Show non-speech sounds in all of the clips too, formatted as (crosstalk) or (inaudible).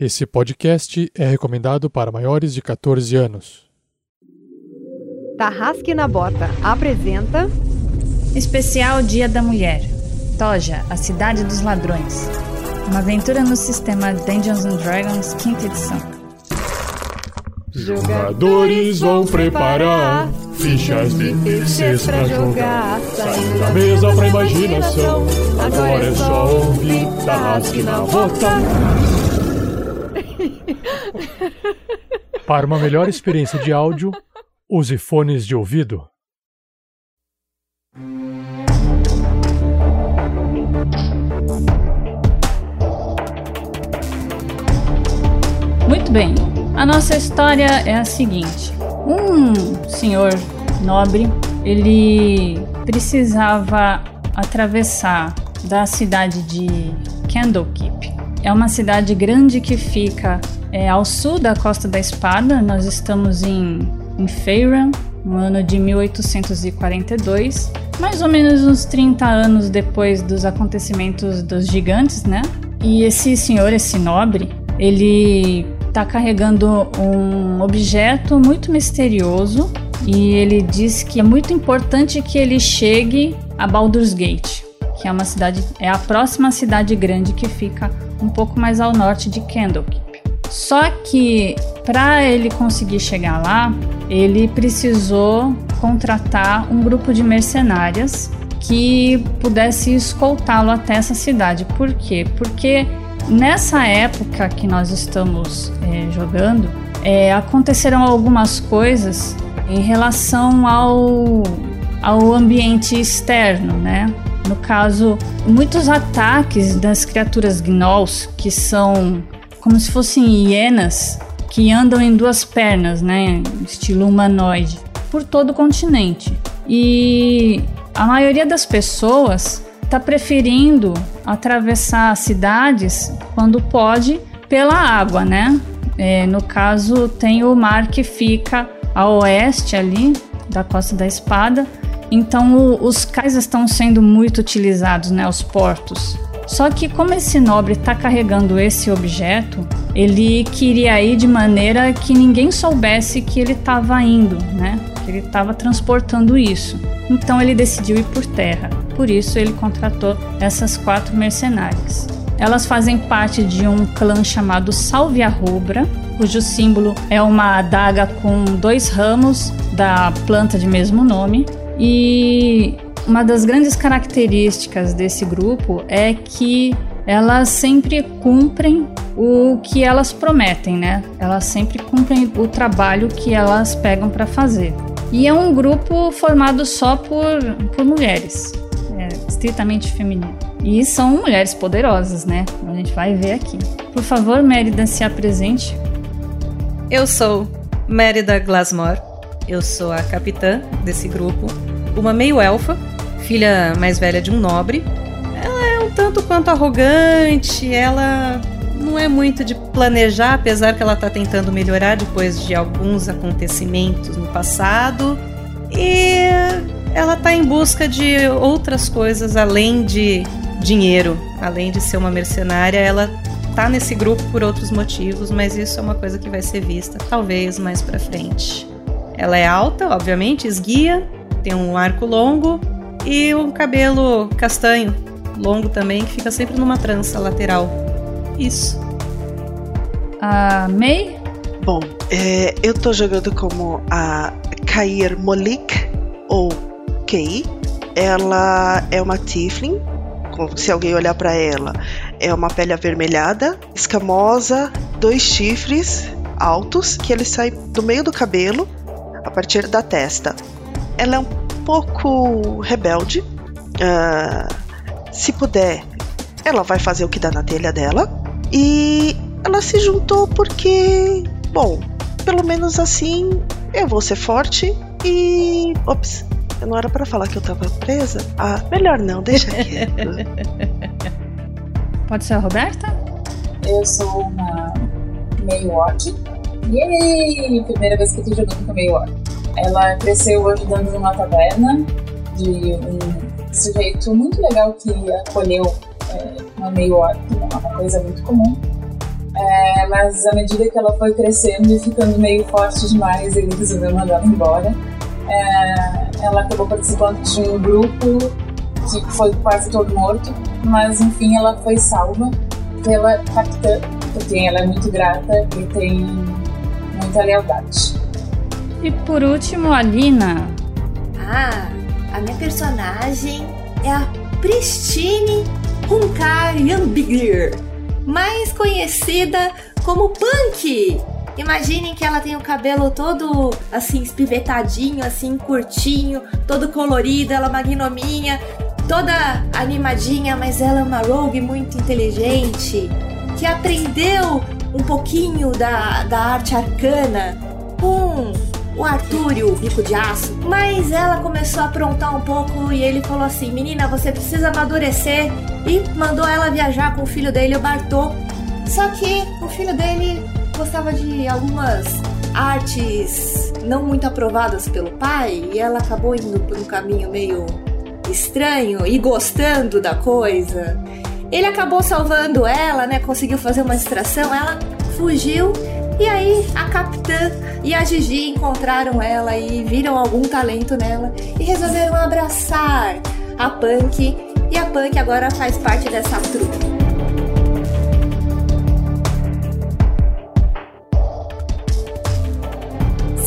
Esse podcast é recomendado para maiores de 14 anos. Tarrasque na Bota apresenta Especial Dia da Mulher. Toja, a cidade dos ladrões. Uma aventura no sistema Dungeons and Dragons, quinta edição. Jogadores vão preparar fichas de terceiros pra jogar. Saindo da mesa pra imaginação. Agora é só ouvir Tarrasque na Bota. Para uma melhor experiência de áudio, use fones de ouvido. Muito bem, a nossa história é a seguinte: um senhor nobre ele precisava atravessar da cidade de Candlekeep. É uma cidade grande que fica é, ao sul da Costa da Espada. Nós estamos em, em Feyran, no ano de 1842, mais ou menos uns 30 anos depois dos acontecimentos dos gigantes, né? E esse senhor, esse nobre, ele está carregando um objeto muito misterioso e ele diz que é muito importante que ele chegue a Baldur's Gate, que é uma cidade, é a próxima cidade grande que fica um pouco mais ao norte de Candlekeep. Só que para ele conseguir chegar lá, ele precisou contratar um grupo de mercenárias que pudesse escoltá-lo até essa cidade. Por quê? Porque nessa época que nós estamos é, jogando, é, aconteceram algumas coisas em relação ao, ao ambiente externo, né? No caso, muitos ataques das criaturas gnolls, que são como se fossem hienas que andam em duas pernas, né, estilo humanoide, por todo o continente. E a maioria das pessoas está preferindo atravessar cidades quando pode pela água, né? É, no caso, tem o mar que fica a oeste ali da Costa da Espada. Então, o, os cais estão sendo muito utilizados, né? Os portos. Só que como esse nobre está carregando esse objeto, ele queria ir de maneira que ninguém soubesse que ele estava indo, né? Que ele estava transportando isso. Então ele decidiu ir por terra. Por isso ele contratou essas quatro mercenárias. Elas fazem parte de um clã chamado Salvia Rubra, cujo símbolo é uma adaga com dois ramos da planta de mesmo nome. E uma das grandes características desse grupo é que elas sempre cumprem o que elas prometem, né? Elas sempre cumprem o trabalho que elas pegam para fazer. E é um grupo formado só por, por mulheres, é estritamente feminino. E são mulheres poderosas, né? A gente vai ver aqui. Por favor, Mérida, se apresente. Eu sou Mérida Glasmore. Eu sou a capitã desse grupo, uma meio-elfa filha mais velha de um nobre. Ela é um tanto quanto arrogante, ela não é muito de planejar, apesar que ela está tentando melhorar depois de alguns acontecimentos no passado. E ela está em busca de outras coisas além de dinheiro, além de ser uma mercenária, ela tá nesse grupo por outros motivos, mas isso é uma coisa que vai ser vista talvez mais para frente. Ela é alta, obviamente, esguia, tem um arco longo, e um cabelo castanho, longo também, que fica sempre numa trança lateral. Isso. A May? Bom, é, eu tô jogando como a Kair Molik, ou Kei. Ela é uma Tiflin, se alguém olhar para ela, é uma pele avermelhada, escamosa, dois chifres altos que eles saem do meio do cabelo, a partir da testa. Ela é um pouco rebelde. Uh, se puder, ela vai fazer o que dá na telha dela. E ela se juntou porque, bom, pelo menos assim eu vou ser forte e. Ops, não era para falar que eu tava presa. Ah, melhor não, deixa quieto. (laughs) Pode ser a Roberta? Eu sou uma meio orc. Yay! Primeira vez que eu tô jogando com meio orc. Ela cresceu ajudando numa taberna de um sujeito muito legal que acolheu é, uma meio orc, é uma coisa muito comum. É, mas à medida que ela foi crescendo e ficando meio forte demais, ele resolveu mandar ela embora. É, ela acabou participando de um grupo que foi quase todo morto, mas enfim ela foi salva pela capitã, porque ela é muito grata e tem muita lealdade. E por último, a Lina. Ah, a minha personagem é a Pristine Hunkar Yambigir, mais conhecida como Punk. Imaginem que ela tem o cabelo todo assim, espivetadinho, assim, curtinho, todo colorido, ela é uma gnominha, toda animadinha, mas ela é uma rogue muito inteligente, que aprendeu um pouquinho da, da arte arcana com o Artúrio, o bico de aço. Mas ela começou a aprontar um pouco e ele falou assim: Menina, você precisa amadurecer. E mandou ela viajar com o filho dele, o Bartô. Só que o filho dele gostava de algumas artes não muito aprovadas pelo pai e ela acabou indo por um caminho meio estranho e gostando da coisa. Ele acabou salvando ela, né? Conseguiu fazer uma extração, ela fugiu e aí a capitã e a Gigi encontraram ela e viram algum talento nela e resolveram abraçar a Punk e a Punk agora faz parte dessa trupe.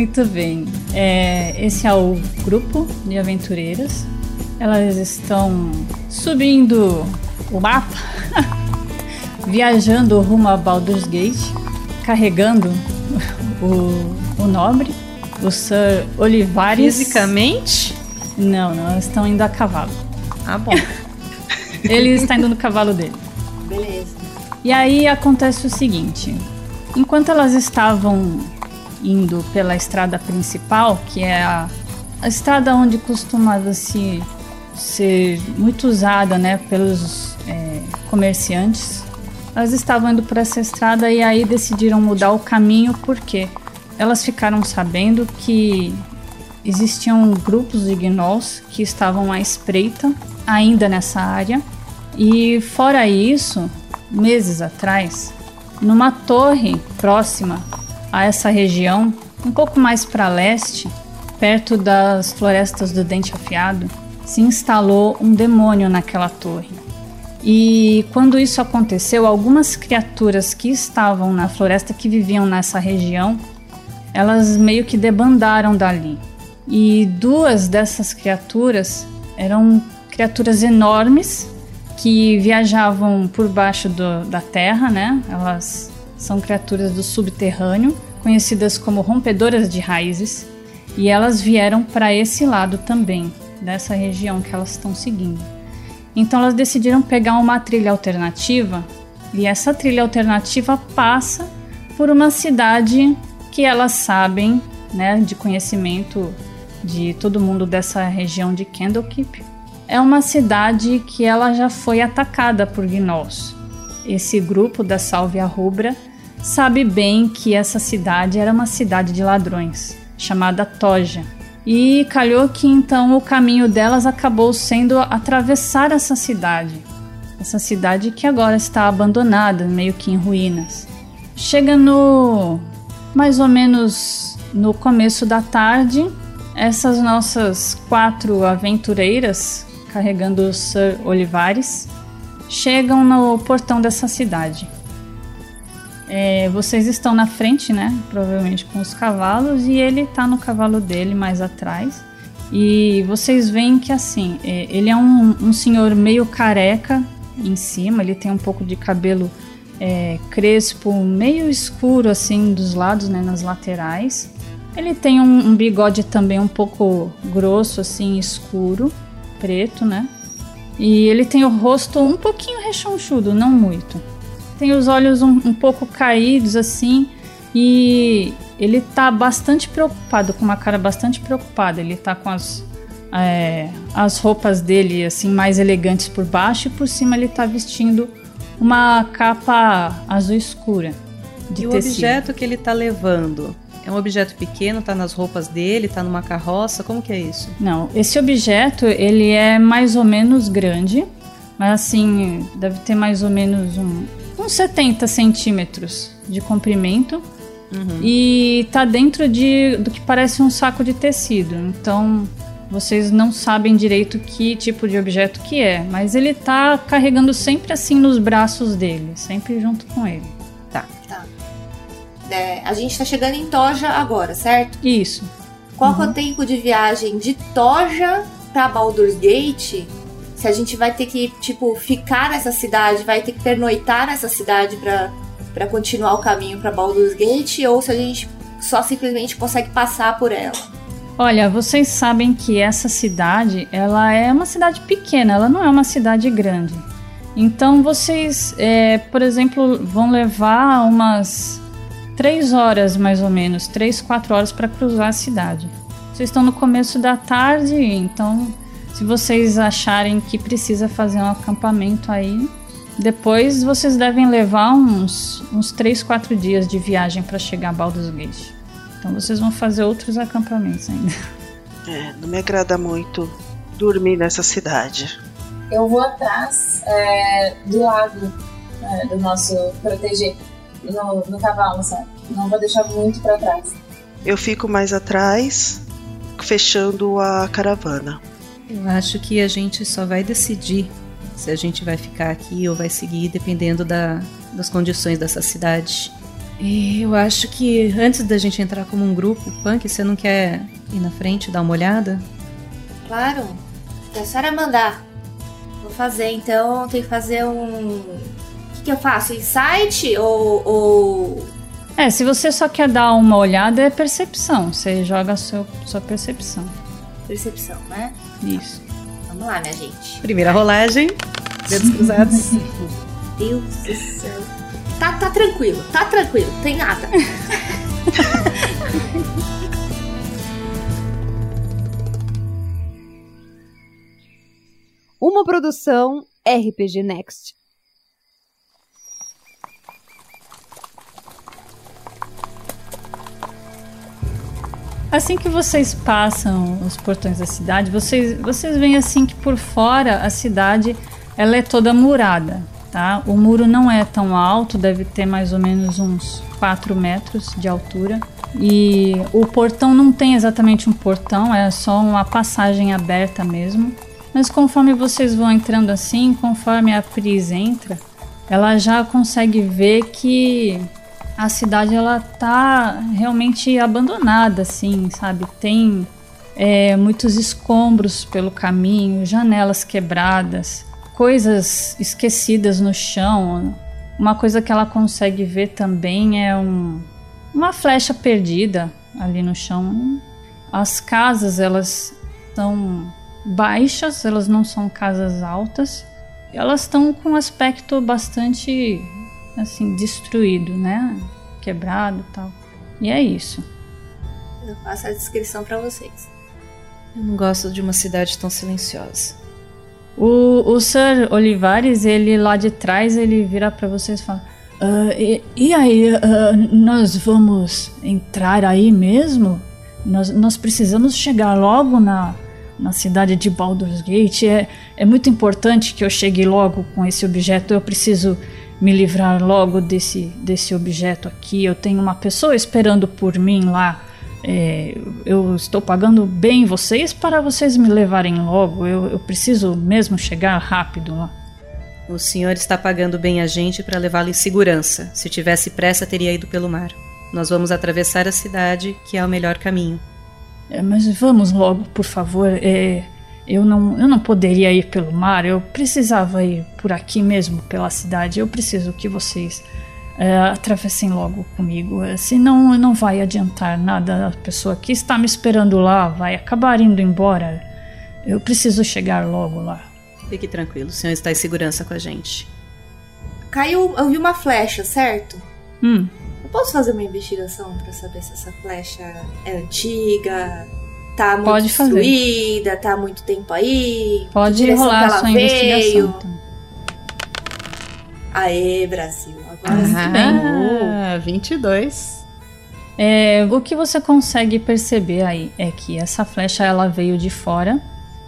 Muito bem. É, esse é o grupo de aventureiras. Elas estão subindo o mapa, (laughs) viajando rumo a Baldur's Gate, carregando (laughs) o, o nobre, o Sir Olivares. Fisicamente? Não, não, elas estão indo a cavalo. Ah, bom. (laughs) Ele está indo no cavalo dele. Beleza. E aí acontece o seguinte: enquanto elas estavam indo pela estrada principal, que é a, a estrada onde costumava se ser muito usada, né, pelos é, comerciantes. Elas estavam indo por essa estrada e aí decidiram mudar o caminho porque elas ficaram sabendo que existiam grupos de gnolls que estavam à espreita ainda nessa área. E fora isso, meses atrás, numa torre próxima a essa região, um pouco mais para leste, perto das florestas do Dente Afiado, se instalou um demônio naquela torre. E quando isso aconteceu, algumas criaturas que estavam na floresta, que viviam nessa região, elas meio que debandaram dali. E duas dessas criaturas eram criaturas enormes que viajavam por baixo do, da terra, né? Elas são criaturas do subterrâneo, conhecidas como rompedoras de raízes, e elas vieram para esse lado também, dessa região que elas estão seguindo. Então elas decidiram pegar uma trilha alternativa, e essa trilha alternativa passa por uma cidade que elas sabem, né, de conhecimento de todo mundo dessa região de Candlekeep. É uma cidade que ela já foi atacada por gnolls. Esse grupo da Sálvia Rubra sabe bem que essa cidade era uma cidade de ladrões, chamada Toja. E calhou que então o caminho delas acabou sendo atravessar essa cidade. Essa cidade que agora está abandonada, meio que em ruínas. Chega no mais ou menos no começo da tarde, essas nossas quatro aventureiras, carregando o Sir Olivares, chegam no portão dessa cidade. É, vocês estão na frente, né? Provavelmente com os cavalos, e ele tá no cavalo dele mais atrás. E vocês veem que assim, é, ele é um, um, senhor meio careca em cima, ele tem um pouco de cabelo é, crespo, meio escuro assim dos lados, né? Nas laterais. Ele tem um, um bigode também um pouco grosso, assim, escuro, preto, né? E ele tem o rosto um pouquinho rechonchudo, não muito tem os olhos um, um pouco caídos assim e ele tá bastante preocupado, com uma cara bastante preocupada. Ele tá com as, é, as roupas dele assim mais elegantes por baixo e por cima ele tá vestindo uma capa azul escura. De e o tecido. objeto que ele tá levando? É um objeto pequeno, tá nas roupas dele, tá numa carroça, como que é isso? Não, esse objeto ele é mais ou menos grande, mas assim, deve ter mais ou menos um, uns 70 centímetros de comprimento Uhum. e tá dentro de do que parece um saco de tecido. Então vocês não sabem direito que tipo de objeto que é, mas ele tá carregando sempre assim nos braços dele, sempre junto com ele. É, a gente tá chegando em Toja agora, certo? Isso. Qual que é o tempo de viagem de Toja pra Baldur's Gate? Se a gente vai ter que, tipo, ficar nessa cidade, vai ter que pernoitar nessa cidade pra, pra continuar o caminho pra Baldur's Gate, ou se a gente só simplesmente consegue passar por ela. Olha, vocês sabem que essa cidade, ela é uma cidade pequena, ela não é uma cidade grande. Então vocês, é, por exemplo, vão levar umas três horas mais ou menos, três, quatro horas para cruzar a cidade. Vocês estão no começo da tarde, então se vocês acharem que precisa fazer um acampamento aí, depois vocês devem levar uns, uns três, quatro dias de viagem para chegar a Baldur's Gate. Então vocês vão fazer outros acampamentos ainda. (laughs) É, não me agrada muito dormir nessa cidade. Eu vou atrás é, do lado é, do nosso proteger no, no cavalo, sabe? Não vou deixar muito pra trás. Eu fico mais atrás, fechando a caravana. Eu acho que a gente só vai decidir se a gente vai ficar aqui ou vai seguir, dependendo da, das condições dessa cidade. E eu acho que antes da gente entrar como um grupo, Punk, você não quer ir na frente dar uma olhada? Claro, se a senhora mandar. Vou fazer, então tem que fazer um. O que, que eu faço? Insight ou. ou... É, se você só quer dar uma olhada, é percepção. Você joga a seu, sua percepção. Percepção, né? Isso. Vamos lá, minha gente. Primeira rolagem, dedos cruzados. Deus do céu. Tá, tá tranquilo, tá tranquilo, tem nada. (laughs) Uma produção RPG Next. Assim que vocês passam os portões da cidade, vocês, vocês veem assim que por fora a cidade ela é toda murada, tá? O muro não é tão alto, deve ter mais ou menos uns 4 metros de altura. E o portão não tem exatamente um portão, é só uma passagem aberta mesmo. Mas conforme vocês vão entrando assim, conforme a Pris entra, ela já consegue ver que a cidade ela tá realmente abandonada, assim, sabe? Tem é, muitos escombros pelo caminho, janelas quebradas, coisas esquecidas no chão. Uma coisa que ela consegue ver também é um, uma flecha perdida ali no chão. As casas elas são baixas, elas não são casas altas. Elas estão com um aspecto bastante assim destruído, né? Quebrado, tal. E é isso. Eu faço a descrição pra vocês. Eu não gosto de uma cidade tão silenciosa. O, o Sir Olivares, ele lá de trás, ele vira para vocês e fala: "Ah, e, e aí, ah, nós vamos entrar aí mesmo? Nós, nós precisamos chegar logo na, na cidade de Baldur's Gate. É, é muito importante que eu chegue logo com esse objeto. Eu preciso me livrar logo desse, desse objeto aqui. Eu tenho uma pessoa esperando por mim lá. É, eu estou pagando bem vocês para vocês me levarem logo. Eu, eu preciso mesmo chegar rápido lá. O senhor está pagando bem a gente para levá-lo em segurança. Se tivesse pressa, teria ido pelo mar. Nós vamos atravessar a cidade, que é o melhor caminho. É, mas vamos logo, por favor. É, eu, não, eu não poderia ir pelo mar, eu precisava ir por aqui mesmo, pela cidade. Eu preciso que vocês é, atravessem logo comigo. É, senão não vai adiantar nada. A pessoa que está me esperando lá vai acabar indo embora. Eu preciso chegar logo lá. Fique tranquilo, o senhor está em segurança com a gente. Caiu, eu vi uma flecha, certo? Hum, posso fazer uma investigação pra saber se essa flecha é antiga, tá muito Pode fazer. destruída, tá há muito tempo aí? Pode rolar a sua veio? investigação. Então. Aê, Brasil. Agora sim. Ah, 22. É, o que você consegue perceber aí é que essa flecha ela veio de fora.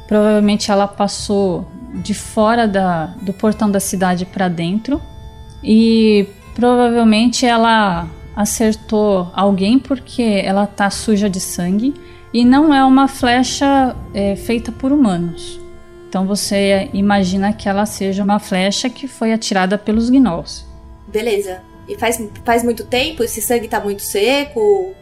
Provavelmente ela passou de fora da, do portão da cidade para dentro e provavelmente ela acertou alguém porque ela tá suja de sangue e não é uma flecha é, feita por humanos. Então você imagina que ela seja uma flecha que foi atirada pelos gnolls. Beleza. E faz, faz muito tempo? Esse sangue tá muito seco?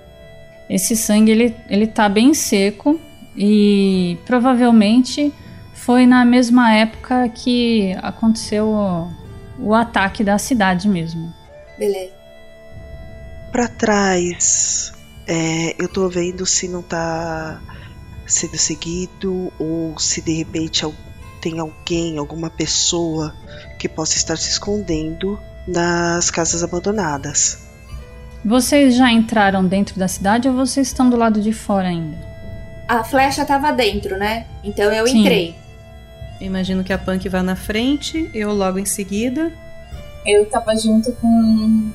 Esse sangue ele, ele tá bem seco e provavelmente foi na mesma época que aconteceu o, o ataque da cidade mesmo. Beleza. Pra trás, é, eu tô vendo se não tá sendo seguido ou se de repente tem alguém, alguma pessoa que possa estar se escondendo nas casas abandonadas. Vocês já entraram dentro da cidade ou vocês estão do lado de fora ainda? A flecha tava dentro, né? Então eu Sim. entrei. Imagino que a Punk vá na frente, eu logo em seguida. Eu tava junto com,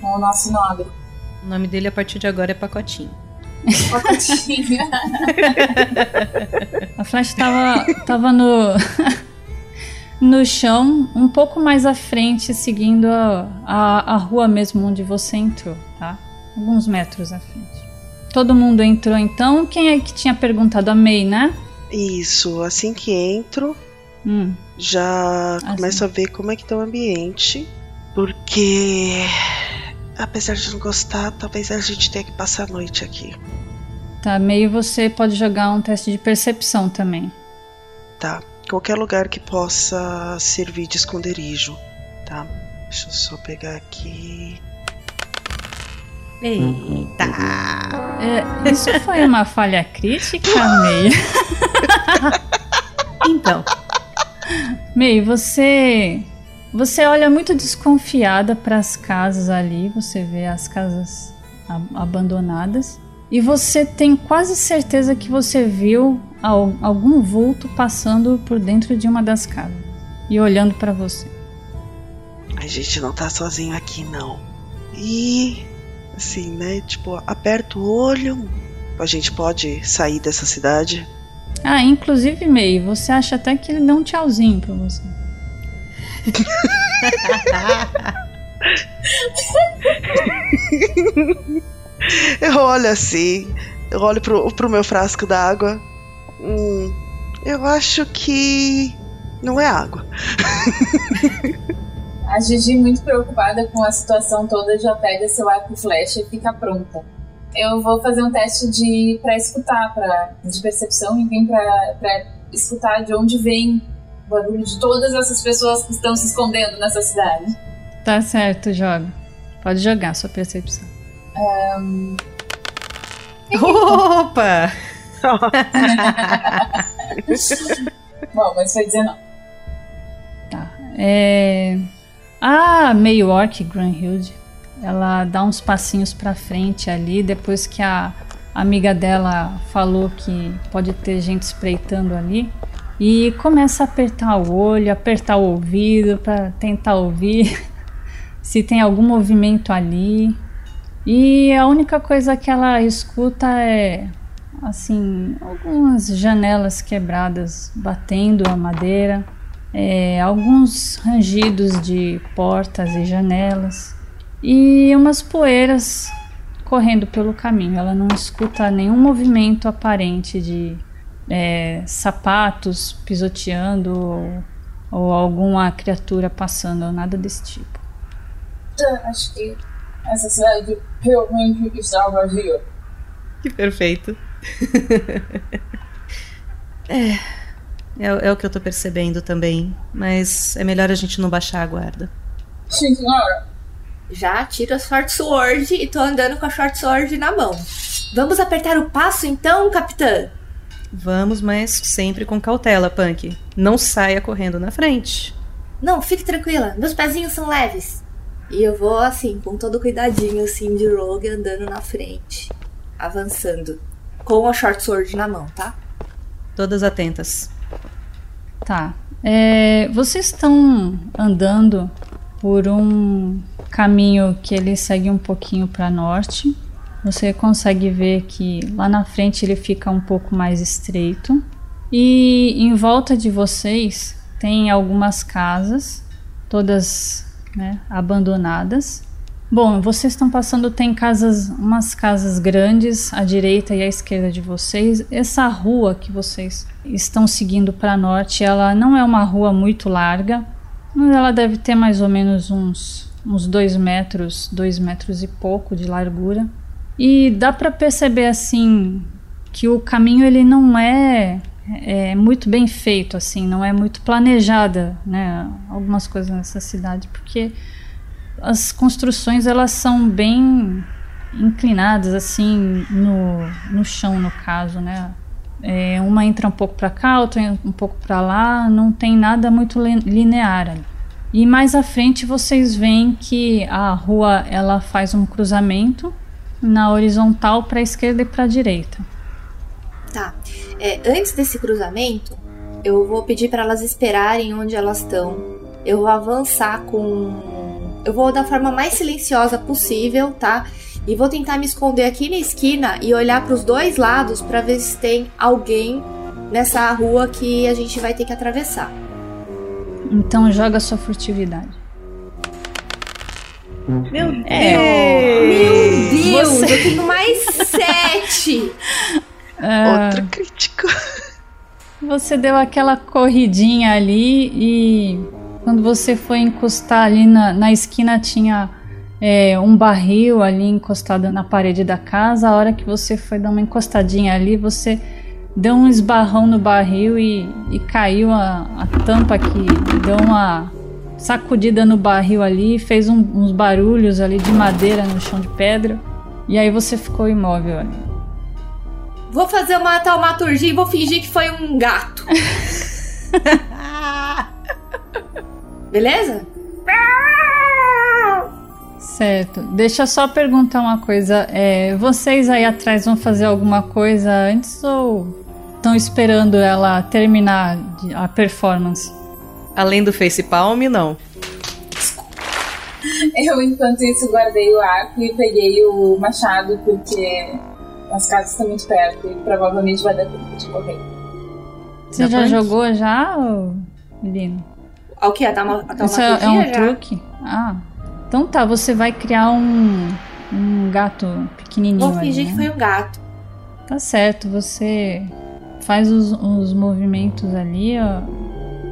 com o nosso nobre. O nome dele a partir de agora é Pacotinho. Pacotinho. (laughs) A flecha tava, tava no, (laughs) no chão, um pouco mais à frente, seguindo a, a, a rua mesmo onde você entrou, tá? Alguns metros à frente. Todo mundo entrou então. Quem é que tinha perguntado? A May, né? Isso, assim que entro, Hum. já Ah, começo a ver como é que tá o ambiente, porque apesar de não gostar, talvez a gente tenha que passar a noite aqui, Tá, May, você pode jogar um teste de percepção também. tá? Qualquer lugar que possa servir de esconderijo, tá? Deixa eu só pegar aqui. Eita! É, isso foi uma falha crítica, May? (laughs) Então, May, você você olha muito desconfiada para as casas ali, você vê as casas abandonadas e você tem quase certeza que você viu al- algum vulto passando por dentro de uma das casas e olhando para você. A gente não tá sozinho aqui, não. E assim, né? Tipo, aperta o olho. A gente pode sair dessa cidade. Ah, inclusive May, você acha até que ele deu um tchauzinho para você. Eu olho assim, eu olho pro, pro meu frasco d'água. Hum, eu acho que não é água. (laughs) A Gigi, muito preocupada com a situação toda, já pega seu arco flecha e fica pronta. Eu vou fazer um teste de para escutar, pra, de percepção, e vim pra escutar de onde vem o barulho de todas essas pessoas que estão se escondendo nessa cidade. Tá certo, joga. Pode jogar sua percepção. opa! (laughs) Bom, mas foi 19. Tá. É... A meio orc Granhild, ela dá uns passinhos pra frente ali, depois que a amiga dela falou que pode ter gente espreitando ali, e começa a apertar o olho, apertar o ouvido pra tentar ouvir (laughs) se tem algum movimento ali. E a única coisa que ela escuta é assim, algumas janelas quebradas batendo a madeira, é, alguns rangidos de portas e janelas e umas poeiras correndo pelo caminho. Ela não escuta nenhum movimento aparente de é, sapatos pisoteando ou, ou alguma criatura passando ou nada desse tipo. Acho que essa cidade realmente está vazia. Que perfeito. (laughs) é, é, é o que eu tô percebendo também. Mas é melhor a gente não baixar a guarda. Sim, senhora. Já tiro a short sword e tô andando com a short sword na mão. Vamos apertar o passo então, capitã? Vamos, mas sempre com cautela, Punk. Não saia correndo na frente. Não, fique tranquila. Meus pezinhos são leves. E eu vou assim, com todo cuidadinho, assim, de rogue, andando na frente, avançando. Com a short sword na mão, tá? Todas atentas. Tá. É, vocês estão andando por um caminho que ele segue um pouquinho para norte. Você consegue ver que lá na frente ele fica um pouco mais estreito. E em volta de vocês tem algumas casas, todas né, abandonadas. Bom, vocês estão passando, tem casas, umas casas grandes à direita e à esquerda de vocês. Essa rua que vocês estão seguindo para norte, ela não é uma rua muito larga, mas ela deve ter mais ou menos uns, uns dois metros, dois metros e pouco de largura. E dá para perceber assim que o caminho ele não é, é muito bem feito, assim, não é muito planejada, né? Algumas coisas nessa cidade, porque as construções elas são bem inclinadas assim no, no chão no caso, né? É, uma entra um pouco para cá, outra um pouco para lá, não tem nada muito linear ali. E mais à frente vocês veem que a rua ela faz um cruzamento na horizontal para a esquerda e para a direita. Tá. É, antes desse cruzamento, eu vou pedir para elas esperarem onde elas estão. Eu vou avançar com. Eu vou da forma mais silenciosa possível, tá? E vou tentar me esconder aqui na esquina e olhar para os dois lados para ver se tem alguém nessa rua que a gente vai ter que atravessar. Então joga sua furtividade. Meu Deus! É. Meu Deus! Você... Eu tenho mais sete! (laughs) Uh, Outro crítico. Você deu aquela corridinha ali e quando você foi encostar ali na, na esquina tinha é, um barril ali encostado na parede da casa. A hora que você foi dar uma encostadinha ali, você deu um esbarrão no barril e, e caiu a, a tampa aqui, deu uma sacudida no barril ali, fez um, uns barulhos ali de madeira no chão de pedra. E aí você ficou imóvel ali. Vou fazer uma taumaturgia e vou fingir que foi um gato. (laughs) Beleza? Certo. Deixa eu só perguntar uma coisa. É, vocês aí atrás vão fazer alguma coisa antes ou estão esperando ela terminar a performance? Além do face palm, não. Eu, enquanto isso, guardei o arco e peguei o machado, porque as casas estão muito perto e provavelmente vai dar tempo de correr. Você já jogou já, Lino? O que? A Dama, a Isso é, é um já? truque? Ah. Então tá, você vai criar um, um gato pequenininho. Vou fingir ali, né? que foi um gato. Tá certo, você faz os, os movimentos ali, ó,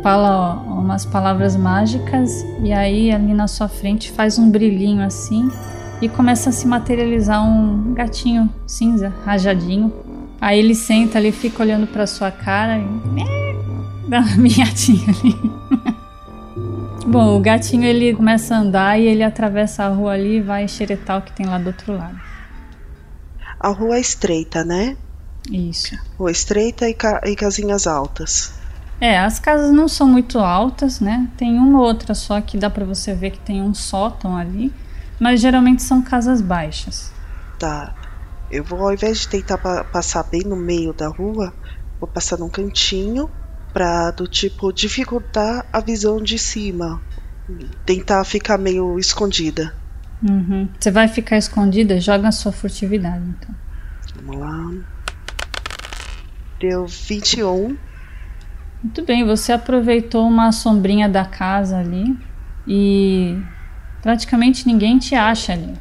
fala ó, umas palavras mágicas e aí ali na sua frente faz um brilhinho assim e começa a se materializar um gatinho cinza, rajadinho. Aí ele senta ali, fica olhando para sua cara e dá uma (laughs) miadinha ali. (laughs) Bom, o gatinho ele começa a andar e ele atravessa a rua ali e vai xeretar o que tem lá do outro lado. A rua é estreita, né? Isso. Rua estreita e, ca e casinhas altas. É, as casas não são muito altas, né? Tem uma ou outra só que dá para você ver que tem um sótão ali, mas geralmente são casas baixas. Tá. Eu vou, ao invés de tentar pa passar bem no meio da rua, vou passar num cantinho pra do tipo dificultar a visão de cima. Tentar ficar meio escondida. Uhum. Você vai ficar escondida? Joga a sua furtividade, então. Vamos lá. Deu 21. Muito bem, você aproveitou uma sombrinha da casa ali e praticamente ninguém te acha ali.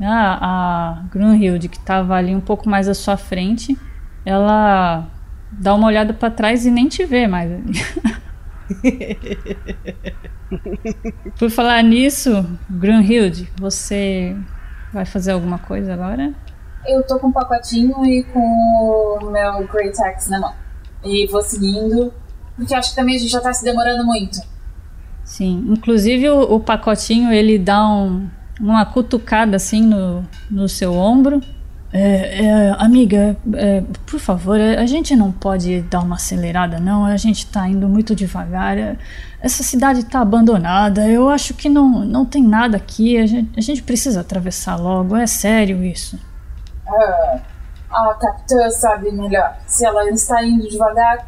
Ah, a Grunhild, que estava ali um pouco mais à sua frente, ela dá uma olhada para trás e nem te vê mais. (laughs) Por falar nisso, Grunhild, você vai fazer alguma coisa agora? Eu tô com um pacotinho e com o meu Great Axe na mão. E vou seguindo, porque acho que também a gente já tá se demorando muito. Sim, inclusive o, o pacotinho ele dá um, uma cutucada assim no, no seu ombro É, é, amiga, é, por favor, a gente não pode dar uma acelerada, não. A gente tá indo muito devagar. É, essa cidade tá abandonada. Eu acho que não, não tem nada aqui. A gente, a gente precisa atravessar logo. É sério isso. Ah, a capitã sabe melhor. Se ela está indo devagar,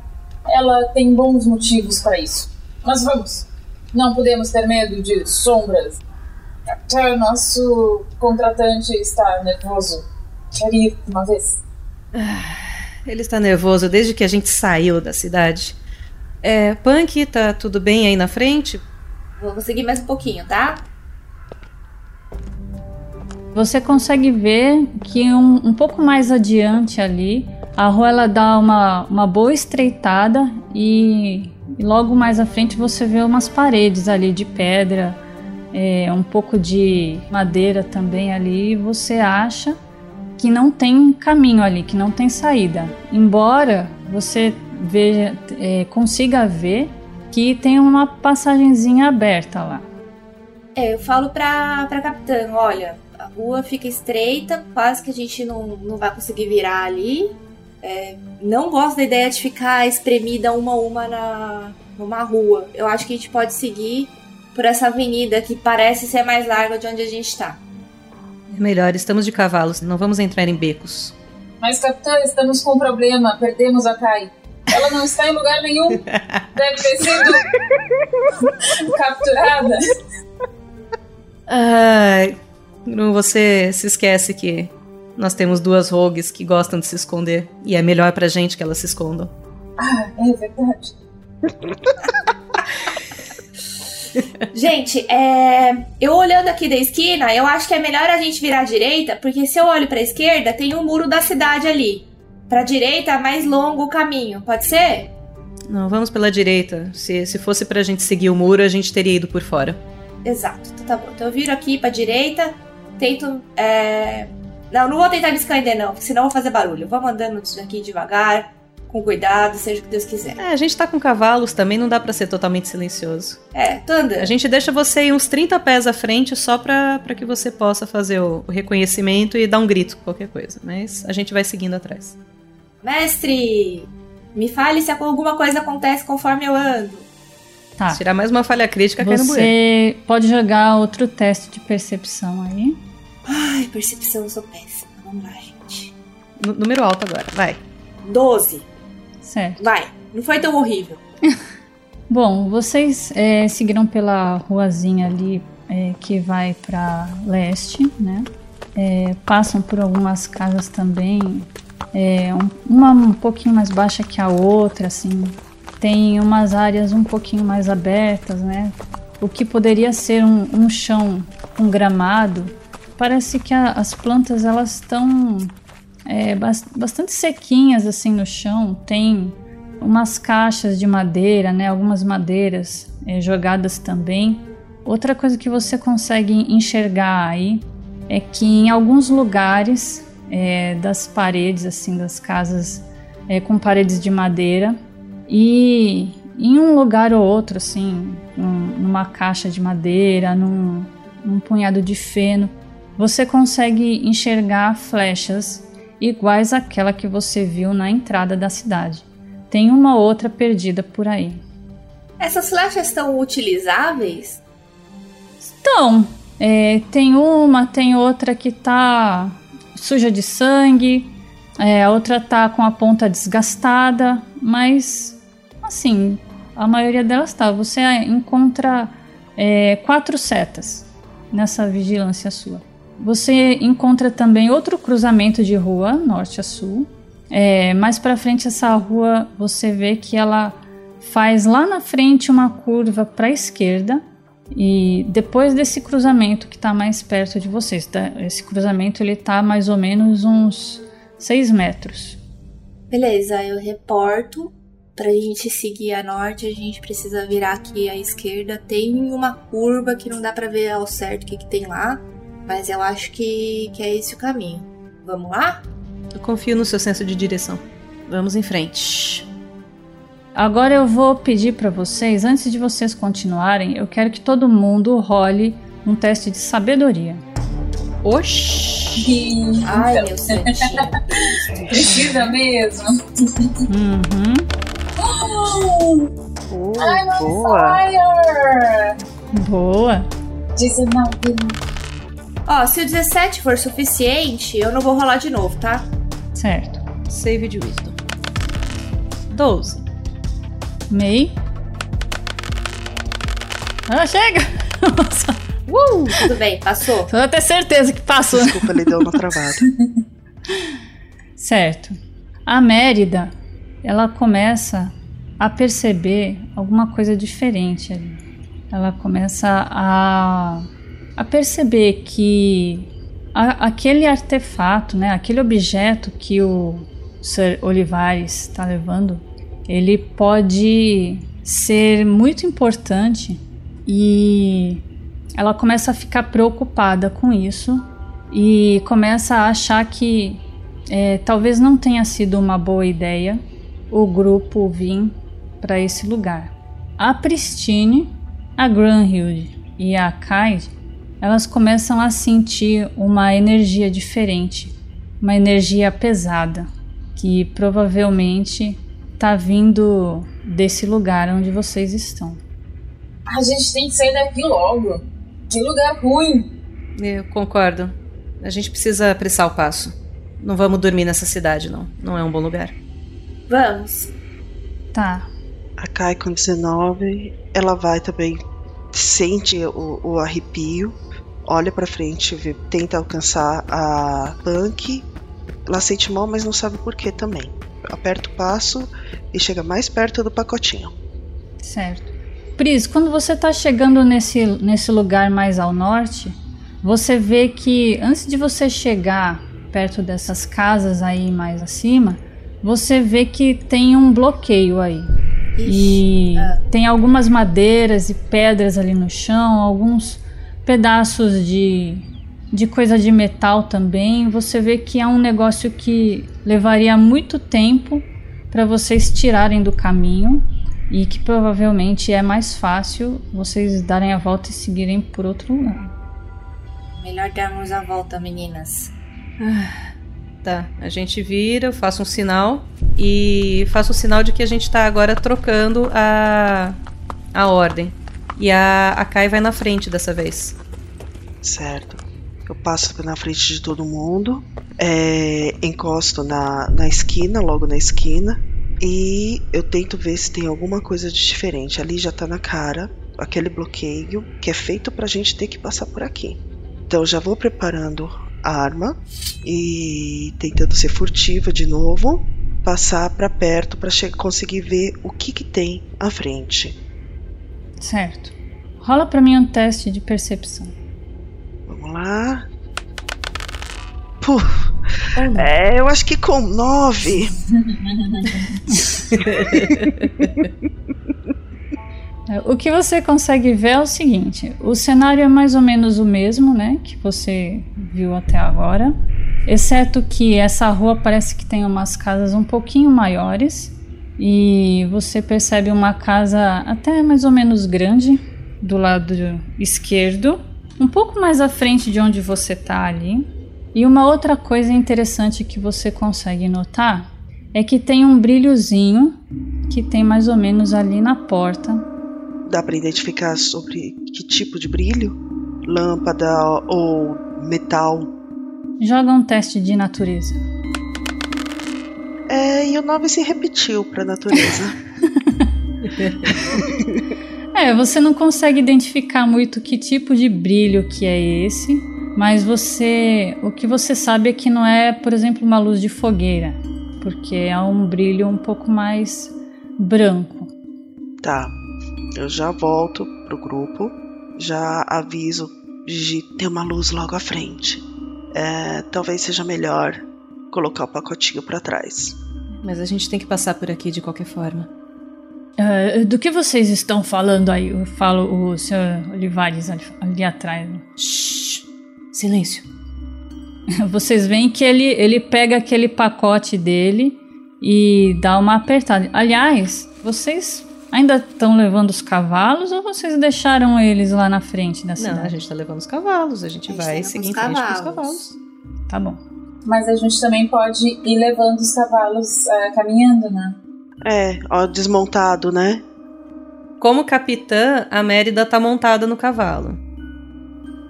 ela tem bons motivos para isso. Mas vamos. Não podemos ter medo de sombras. Capitã, nosso contratante está nervoso. Quer ir uma vez? Ele está nervoso desde que a gente saiu da cidade. É, Punk, tá tudo bem aí na frente? Vou conseguir mais um pouquinho, tá? Você consegue ver que um, um pouco mais adiante ali, a rua ela dá uma, uma boa estreitada e, e logo mais à frente você vê umas paredes ali de pedra, é, um pouco de madeira também ali. E você acha que não tem caminho ali, que não tem saída. Embora você veja, é, consiga ver que tem uma passagenzinha aberta lá. É, eu falo pra, pra capitã, olha, a rua fica estreita, quase que a gente não, não vai conseguir virar ali. É, não gosto da ideia de ficar espremida uma a uma na, numa rua. Eu acho que a gente pode seguir por essa avenida que parece ser mais larga de onde a gente está. É melhor, estamos de cavalos, não vamos entrar em becos. Mas, capitã, estamos com um problema. Perdemos a Kai. Ela não está em lugar nenhum. (laughs) Deve ter sido capturada. Ai, não você se esquece que nós temos duas rogues que gostam de se esconder e é melhor pra gente que elas se escondam. Ah, é verdade. (laughs) Gente, é, eu olhando aqui da esquina, eu acho que é melhor a gente virar à direita, porque se eu olho pra esquerda, tem o um muro da cidade ali. Pra direita é mais longo o caminho, pode ser? Não, vamos pela direita. Se, se fosse pra gente seguir o muro, a gente teria ido por fora. Exato, então tá bom. Então eu viro aqui pra direita, tento. É... Não, não vou tentar me esconder, não, porque senão eu vou fazer barulho. Vamos andando aqui devagar, com cuidado, seja o que Deus quiser. É, a gente tá com cavalos também, não dá para ser totalmente silencioso. É, tô andando. A gente deixa você ir uns 30 pés à frente só pra, pra que você possa fazer o, o reconhecimento e dar um grito, qualquer coisa. Mas a gente vai seguindo atrás. Mestre, me fale se alguma coisa acontece conforme eu ando. Tá. Se tirar mais uma falha crítica, cai no bueiro. Você pode jogar outro teste de percepção aí. Ai, percepção, eu sou péssima. Vamos lá, gente. N- número alto agora, vai. 12. Certo. Vai, não foi tão horrível. (laughs) Bom, vocês é, seguiram pela ruazinha ali é, que vai para leste, né? É, passam por algumas casas também, é, um- uma um pouquinho mais baixa que a outra, assim. Tem umas áreas um pouquinho mais abertas, né? O que poderia ser um, um chão com gramado, parece que a- as plantas elas estão é, bas- bastante sequinhas assim no chão. Tem umas caixas de madeira, né? Algumas madeiras é, jogadas também. Outra coisa que você consegue enxergar aí é que em alguns lugares é, das paredes assim das casas é, com paredes de madeira e em um lugar ou outro assim, num- numa caixa de madeira, num, num punhado de feno, você consegue enxergar flechas iguais àquela que você viu na entrada da cidade. Tem uma outra perdida por aí. Essas flechas estão utilizáveis? Então, é, tem uma, tem outra que tá suja de sangue, é, a outra tá com a ponta desgastada, mas assim, a maioria delas tá. Você encontra é, quatro setas nessa vigilância sua. Você encontra também outro cruzamento de rua, norte a sul. É, mais para frente essa rua você vê que ela faz lá na frente uma curva para a esquerda e depois desse cruzamento que está mais perto de vocês, tá? esse cruzamento ele tá mais ou menos uns 6 metros. Beleza, eu reporto. Pra gente seguir a norte, a gente precisa virar aqui à esquerda. Tem uma curva que não dá pra ver ao certo o que, que tem lá, mas eu acho que, que é esse o caminho. Vamos lá? Eu confio no seu senso de direção. Vamos em frente. Agora eu vou pedir para vocês, antes de vocês continuarem, eu quero que todo mundo role um teste de sabedoria. Oxi! Ai, então. meu santinho. (laughs) Precisa mesmo. Uhum. Uh, I'm on boa. fire! Boa. 19. Ó, se o 17 for suficiente, eu não vou rolar de novo, tá? Certo. Save de Wisdom. 12. May. Ah, chega! (laughs) Nossa, Uh, tudo bem, passou. só ter certeza que passou. Desculpa, ele deu uma travada. (laughs) Certo. A Mérida, ela começa a perceber alguma coisa diferente ali. Ela começa a, a perceber que a- aquele artefato, né, aquele objeto que o Sir Olivares está levando, ele pode ser muito importante e ela começa a ficar preocupada com isso e começa a achar que é, talvez não tenha sido uma boa ideia o grupo vir para esse lugar. A Pristine, a Granhild e a Kaid, elas começam a sentir uma energia diferente, uma energia pesada, que provavelmente está vindo desse lugar onde vocês estão. A gente tem que sair daqui logo. Que lugar ruim. Eu concordo. A gente precisa apressar o passo. Não vamos dormir nessa cidade, não. Não é um bom lugar. Vamos. Tá, A Kai com 19, ela vai também, sente o, o arrepio, olha pra frente, vê, tenta alcançar a Punk. Ela sente mal, mas não sabe por que também. Aperta o passo e chega mais perto do pacotinho. Certo. Pris, quando você está chegando nesse, nesse lugar mais ao norte, você vê que antes de você chegar perto dessas casas aí mais acima, você vê que tem um bloqueio aí. E tem algumas madeiras e pedras ali no chão, alguns pedaços de, de coisa de metal também. Você vê que é um negócio que levaria muito tempo para vocês tirarem do caminho e que provavelmente é mais fácil vocês darem a volta e seguirem por outro lugar. Melhor darmos a volta, meninas. Tá, a gente vira, eu faço um sinal e faço o sinal de que a gente tá agora trocando a, a ordem. E a, a Kai vai na frente dessa vez. Certo. Eu passo na frente de todo mundo, é, encosto na, na esquina, logo na esquina, e eu tento ver se tem alguma coisa de diferente. Ali já tá na cara aquele bloqueio que é feito pra gente ter que passar por aqui. Então já vou preparando a arma e tentando ser furtiva de novo, passar pra perto che- conseguir ver o que que tem à frente. Certo. Rola pra mim um teste de percepção. Vamos lá. Puf, é, eu acho que com nove. (laughs) O que você consegue ver é o seguinte: o cenário é mais ou menos o mesmo, né, que você viu até agora, exceto que essa rua parece que tem umas casas um pouquinho maiores e você percebe uma casa até mais ou menos grande do lado esquerdo, um pouco mais à frente de onde você tá ali. E uma outra coisa interessante que você consegue notar é que tem um brilhozinho que tem mais ou menos ali na porta Dá pra identificar sobre que tipo de brilho? Lâmpada ou metal? Joga um teste de natureza. É, e o nove se repetiu pra natureza. (laughs) É, você não consegue identificar muito que tipo de brilho que é esse, mas você, o que você sabe é que não é, por exemplo, uma luz de fogueira, porque é um brilho um pouco mais branco. tá. Eu já volto pro grupo. Já aviso de ter uma luz logo à frente. É, talvez seja melhor colocar o pacotinho pra trás. Mas a gente tem que passar por aqui de qualquer forma. Ah, do que vocês estão falando aí? Eu falo o Sr. Olivares ali, ali atrás. Shhh! Silêncio. (laughs) Vocês veem que ele, ele pega aquele pacote dele e dá uma apertada. Aliás, vocês ainda estão levando os cavalos ou vocês deixaram eles lá na frente da Não, a cidade? gente tá levando os cavalos, a gente A gente tá vai com seguir em os frente com os cavalos. cavalos. Tá bom. Mas a gente também pode ir levando os cavalos uh, caminhando, né? É, ó, desmontado, né? Como capitã, a Mérida tá montada no cavalo.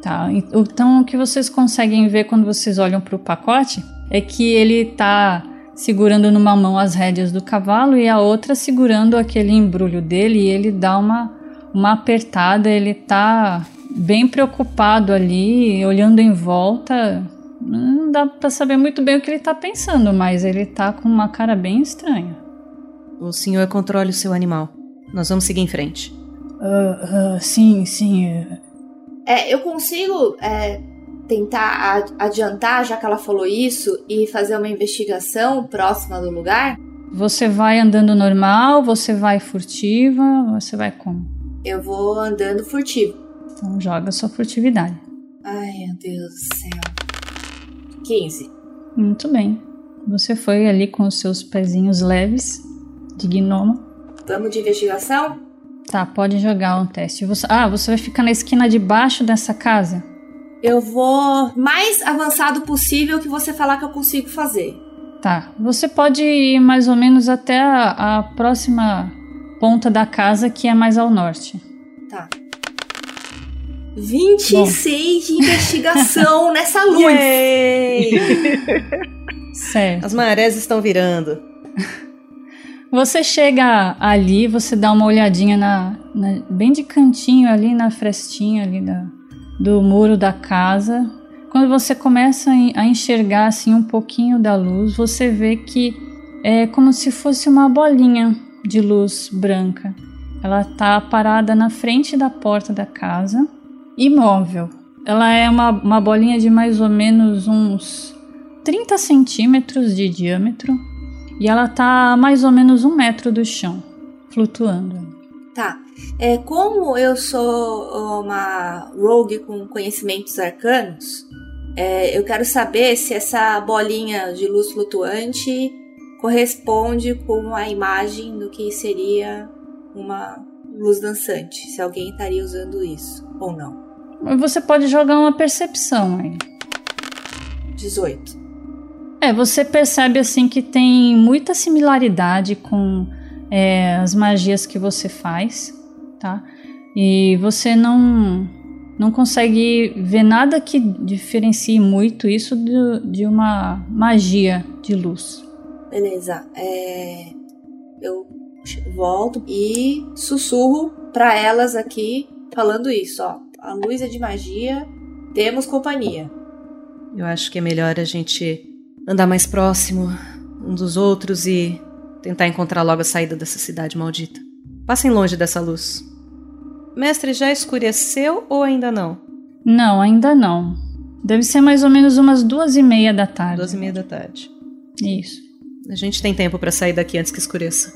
Tá, então o que vocês conseguem ver quando vocês olham para o pacote é que ele tá segurando numa mão as rédeas do cavalo e a outra segurando aquele embrulho dele e ele dá uma, uma apertada, ele tá bem preocupado ali, olhando em volta. Não dá para saber muito bem o que ele tá pensando, mas ele tá com uma cara bem estranha. O senhor controle o seu animal. Nós vamos seguir em frente. Uh, uh, sim, sim. É, eu consigo é, tentar adiantar, já que ela falou isso, e fazer uma investigação próxima do lugar? Você vai andando normal, você vai furtiva, você vai como? Eu vou andando furtivo. Então joga sua furtividade. Ai, meu Deus do céu. 15. Muito bem. Você foi ali com os seus pezinhos leves de gnomo. Vamos de investigação? Tá, pode jogar um teste. Você, ah, você vai ficar na esquina de baixo dessa casa? Eu vou mais avançado possível que você falar que eu consigo fazer. Tá. Você pode ir mais ou menos até a, a próxima ponta da casa, que é mais ao norte. Tá. 26 Bom. de investigação (laughs) nessa luz. (laughs) certo. As marés estão virando. Você chega ali, você dá uma olhadinha na, na, bem de cantinho ali na frestinha ali da, do muro da casa. Quando você começa a enxergar assim um pouquinho da luz, você vê que é como se fosse uma bolinha de luz branca. Ela está parada na frente da porta da casa, imóvel. Ela é uma, uma bolinha de mais ou menos uns 30 centímetros de diâmetro e ela tá a mais ou menos um metro do chão, flutuando. Tá. É, como eu sou uma rogue com conhecimentos arcanos, é, eu quero saber se essa bolinha de luz flutuante corresponde com a imagem do que seria uma luz dançante. Se alguém estaria usando isso ou não. Você pode jogar uma percepção aí. 18. É, você percebe assim que tem muita similaridade com é, as magias que você faz, tá? E você não não consegue ver nada que diferencie muito isso de, de uma magia de luz. Beleza. É, eu volto e sussurro para elas aqui falando isso, ó. A luz é de magia, temos companhia. Eu acho que é melhor a gente andar mais próximo um dos outros e tentar encontrar logo a saída dessa cidade maldita. Passem longe dessa luz. Mestre, já escureceu ou ainda não? Não, ainda não. Deve ser mais ou menos umas duas e meia da tarde. Duas e meia da tarde. Isso. A gente tem tempo para sair daqui antes que escureça.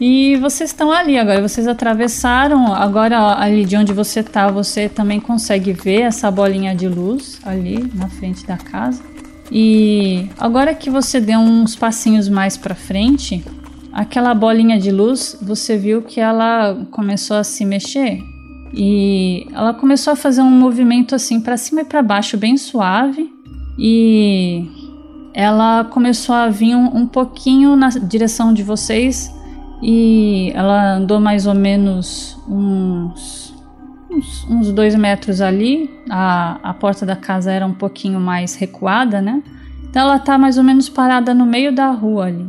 E vocês estão ali agora, vocês atravessaram. Agora, ali de onde você tá, você também consegue ver essa bolinha de luz ali na frente da casa. E agora que você deu uns passinhos mais para frente, aquela bolinha de luz, você viu que ela começou a se mexer e ela começou a fazer um movimento assim para cima e para baixo bem suave e ela começou a vir um, um, pouquinho na direção de vocês e ela andou mais ou menos uns uns, uns dois metros ali. A, a porta da casa era um pouquinho mais recuada, né? Então ela tá mais ou menos parada no meio da rua ali.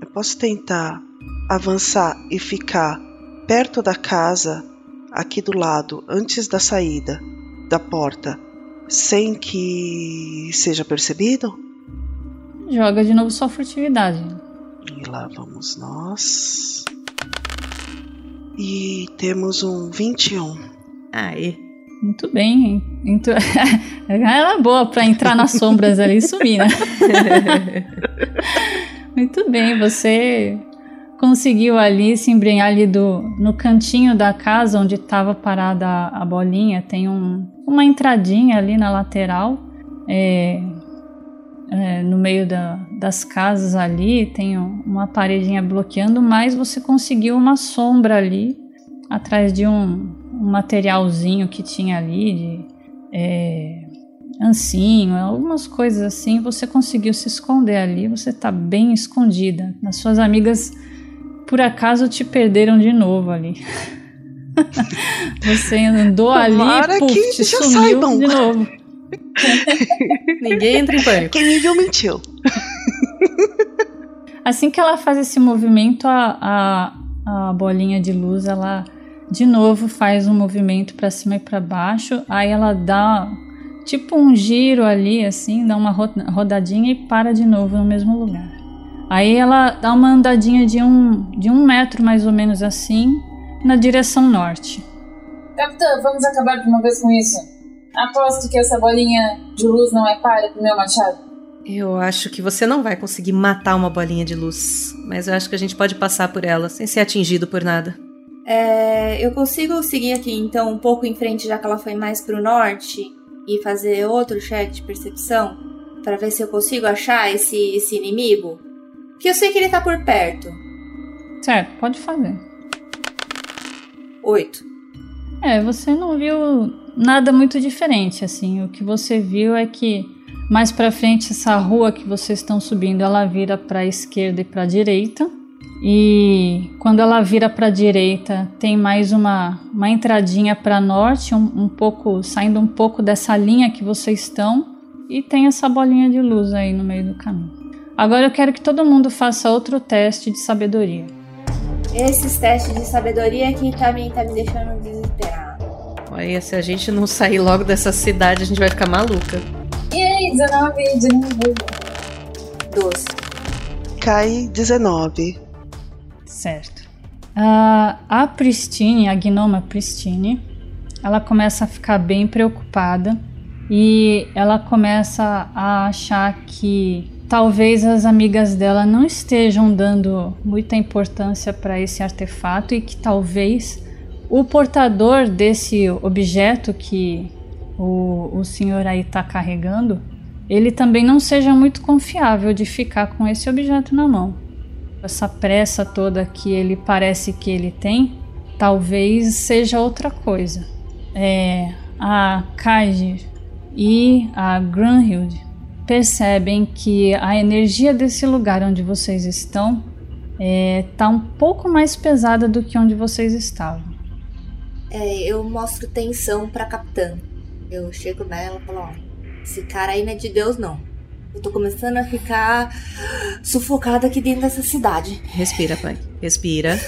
Eu posso tentar avançar e ficar perto da casa, aqui do lado, antes da saída da porta, sem que seja percebido? Joga de novo sua furtividade. E lá vamos nós. E temos um 21. Aí. Muito bem. Muito... Ela (laughs) é boa para entrar nas sombras ali e sumir, né? (laughs) Muito bem, você conseguiu ali se embrenhar ali do, no cantinho da casa onde estava parada a, a, bolinha. Tem um, uma entradinha ali na lateral, é, é, no meio da, das casas ali, tem uma paredinha bloqueando, mas você conseguiu uma sombra ali atrás de um, um materialzinho que tinha ali de, é, ancinho, algumas coisas assim, você conseguiu se esconder ali, você tá bem escondida. As suas amigas, por acaso, te perderam de novo ali. (laughs) você andou ali, puf, te sumiu saibam. de novo. (laughs) Ninguém entra em pânico. Quem me viu mentiu. (laughs) Assim que ela faz esse movimento, a, a, a bolinha de luz, ela de novo faz um movimento para cima e para baixo. Aí ela dá tipo um giro ali, assim, dá uma rodadinha e para de novo no mesmo lugar. Aí ela dá uma andadinha de um, de um metro mais ou menos assim, na direção norte. Capitã, vamos acabar de uma vez com isso. Aposto que essa bolinha de luz não é para pro meu machado. Eu acho que você não vai conseguir matar uma bolinha de luz, mas eu acho que a gente pode passar por ela sem ser atingido por nada. É, eu consigo seguir aqui então um pouco em frente, já que ela foi mais pro norte, e fazer outro check de percepção para ver se eu consigo achar esse, esse inimigo? Porque eu sei que ele tá por perto. Certo, pode fazer. Oito. É, você não viu nada muito diferente, assim. O que você viu é que mais para frente essa rua que vocês estão subindo, ela vira para a esquerda e para a direita. E quando ela vira para a direita, tem mais uma, uma entradinha para norte, um, um pouco saindo um pouco dessa linha que vocês estão, e tem essa bolinha de luz aí no meio do caminho. Agora eu quero que todo mundo faça outro teste de sabedoria. Esses testes de sabedoria que tá me, tá me deixando desesperado. Olha, se a gente não sair logo dessa cidade, a gente vai ficar maluca. E aí, 19, 19. 12. Cai 19. Certo. Uh, a Pristine, a gnoma Pristine, ela começa a ficar bem preocupada e ela começa a achar que talvez as amigas dela não estejam dando muita importância para esse artefato e que talvez o portador desse objeto que o, o senhor aí está carregando, ele também não seja muito confiável de ficar com esse objeto na mão essa pressa toda que ele parece que ele tem, talvez seja outra coisa. É, a Kaiji e a Grunhild percebem que a energia desse lugar onde vocês estão está é, tá um pouco mais pesada do que onde vocês estavam. É, eu mostro tensão pra capitã. Eu chego nela e falo, ó, esse cara aí não é de Deus não. Eu tô começando a ficar sufocada aqui dentro dessa cidade. Respira, pai. Respira.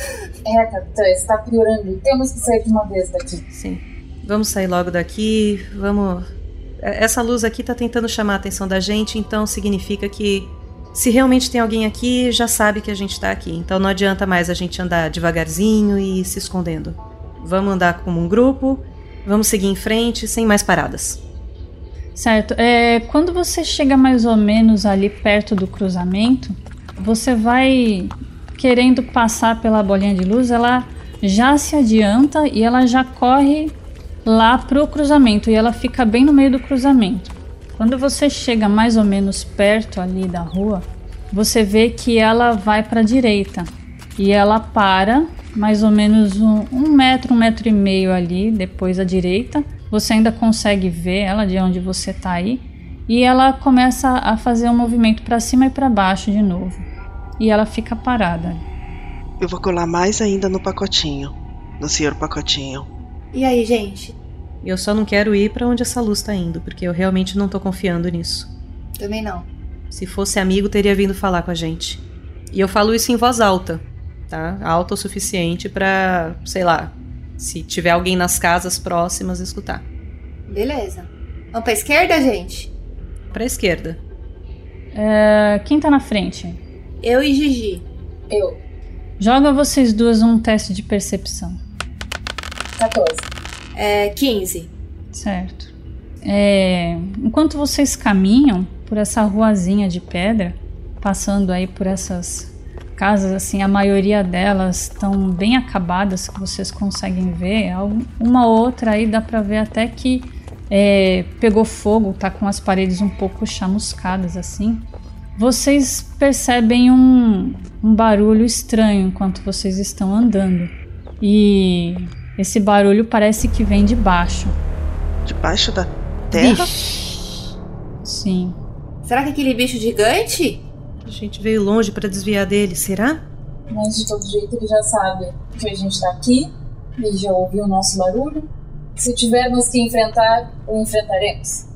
É, capitã, está piorando. Temos que sair de uma vez daqui. Sim. Vamos sair logo daqui. Vamos. É, essa luz aqui tá tentando chamar a atenção da gente, então significa que se realmente tem alguém aqui, já sabe que a gente tá aqui. Então não adianta mais a gente andar devagarzinho e se escondendo. Vamos andar como um grupo, vamos seguir em frente sem mais paradas. Certo. É, quando você chega mais ou menos ali perto do cruzamento, você vai querendo passar pela bolinha de luz, ela já se adianta e ela já corre lá pro cruzamento e ela fica bem no meio do cruzamento. Quando você chega mais ou menos perto ali da rua, você vê que ela vai para a direita e ela para mais ou menos um, um metro, um metro e meio ali depois à direita você ainda consegue ver ela de onde você está aí e ela começa a fazer um movimento para cima e para baixo de novo. E ela fica parada. Eu vou colar mais ainda no pacotinho, no senhor pacotinho. E aí, gente? Eu só não quero ir para onde essa luz está indo, porque eu realmente não tô confiando nisso. Também não. Se fosse amigo, teria vindo falar com a gente. E eu falo isso em voz alta, tá? Alta o suficiente para, sei lá, se tiver alguém nas casas próximas, escutar. Beleza. Vamos pra esquerda, gente? Pra esquerda. É, quem tá na frente? Eu e Gigi. Eu. Joga vocês duas um teste de percepção. 14. É, 15. Certo. É, enquanto vocês caminham por essa ruazinha de pedra, passando aí por essas casas, assim, a maioria delas estão bem acabadas, que vocês conseguem ver. Uma outra aí dá para ver até que é, pegou fogo, tá com as paredes um pouco chamuscadas, assim. Vocês percebem um, um barulho estranho enquanto vocês estão andando. E esse barulho parece que vem de baixo. De baixo da terra? Ixi. Sim. Será que aquele bicho gigante? A gente veio longe pra desviar dele, será? Mas de todo jeito ele já sabe que a gente tá aqui, ele já ouviu o nosso barulho. Se tivermos que enfrentar, o enfrentaremos.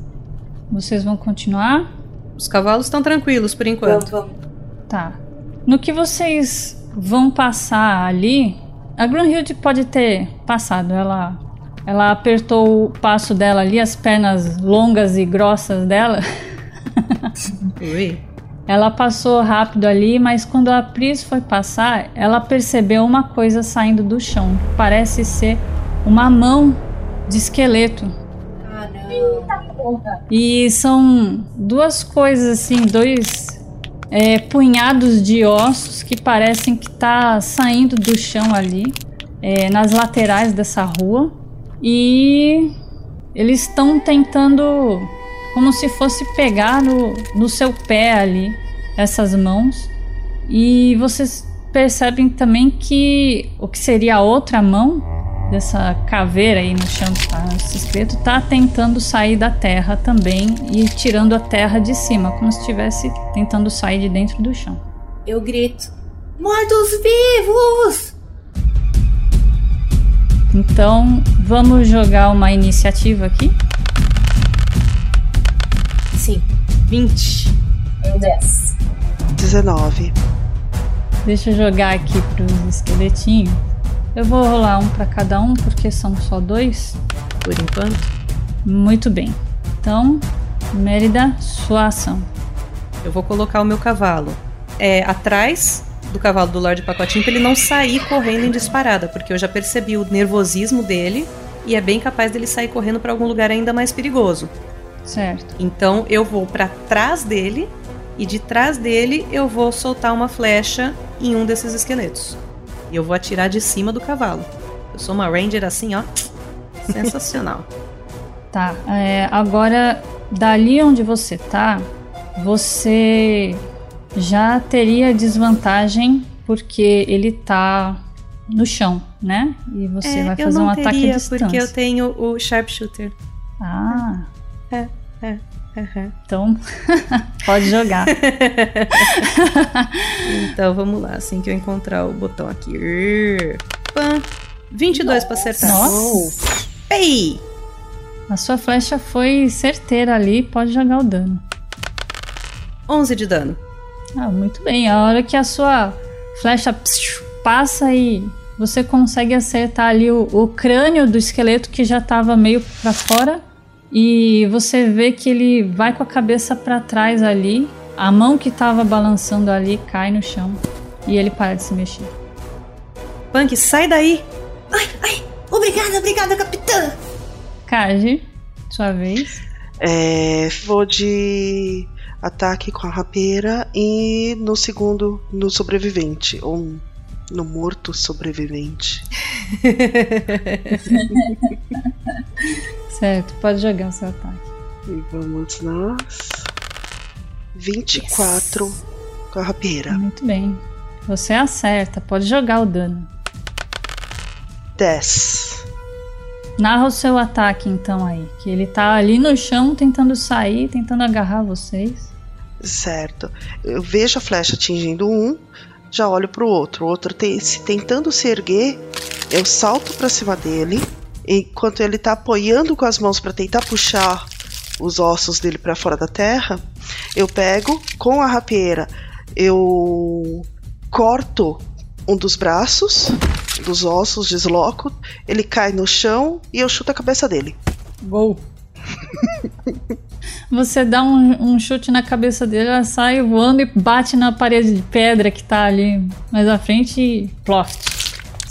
Vocês vão continuar? Os cavalos estão tranquilos por enquanto. Vamos, vamos. Tá. No que vocês vão passar ali, a Grunhild pode ter passado. Ela, ela apertou o passo dela ali, as pernas longas e grossas dela. (laughs) Ui. Ela passou rápido ali, mas quando a Pris foi passar, ela percebeu uma coisa saindo do chão. Parece ser uma mão de esqueleto. E são duas coisas assim, dois é, punhados de ossos que parecem que tá saindo do chão ali, é, nas laterais dessa rua. E eles estão tentando, como se fosse pegar no, no seu pé ali, essas mãos. E vocês percebem também que o que seria a outra mão dessa caveira aí no chão, tá? esse esqueleto tá tentando sair da terra também e tirando a terra de cima, como se estivesse tentando sair de dentro do chão. Eu grito: Mortos-vivos! Então, vamos jogar uma iniciativa aqui? 20. Eu 10. 19. Deixa eu jogar aqui pros esqueletinhos. Eu vou rolar um para cada um, porque são só dois. Por enquanto. Muito bem. Então, Mérida, sua ação. Eu vou colocar o meu cavalo é, atrás do cavalo do Lorde Pacotinho pra ele não sair correndo em disparada, porque eu já percebi o nervosismo dele e é bem capaz dele sair correndo pra algum lugar ainda mais perigoso. Certo. Então eu vou pra trás dele e de trás dele eu vou soltar uma flecha em um desses esqueletos. E eu vou atirar de cima do cavalo. Eu sou uma ranger assim, ó. (laughs) Sensacional. Tá. é, agora, dali onde você tá, você já teria desvantagem porque ele tá no chão, né? E você É, vai fazer um ataque à teria, distância. porque eu tenho o sharpshooter. Ah, Aham. então (laughs) pode jogar. Então vamos lá, assim que eu encontrar o botão aqui. Pã. 22 pra acertar. Nossa. Ei! A sua flecha foi certeira ali, pode jogar o dano. 11 de dano. Ah, muito bem. A hora que a sua flecha passa e você consegue acertar ali o, o crânio do esqueleto que já estava meio pra fora. E você vê que ele vai com a cabeça pra trás ali. A mão que estava balançando ali cai no chão. E ele para de se mexer. Punk, sai daí! Ai, ai! Obrigada, obrigada, capitã! Kaji, sua vez. É, vou de ataque com a rapeira e no segundo no sobrevivente. Ou no morto sobrevivente. (laughs) Certo, pode jogar o seu ataque. E vamos nós. 24 com a rapeira. Muito bem. Você acerta, pode jogar o dano. 10. Narra o seu ataque então aí. Que ele tá ali no chão tentando sair, tentando agarrar vocês. Certo. Eu vejo a flecha atingindo um, já olho pro outro. O outro tem- se tentando se erguer, eu salto pra cima dele. Enquanto ele tá apoiando com as mãos pra tentar puxar os ossos dele pra fora da terra, eu pego com a rapieira, eu corto um dos braços, dos ossos, desloco, ele cai no chão e eu chuto a cabeça dele. Gol. (laughs) Você dá um, um chute na cabeça dele, ela sai voando e bate na parede de pedra que tá ali mais à frente e ploft.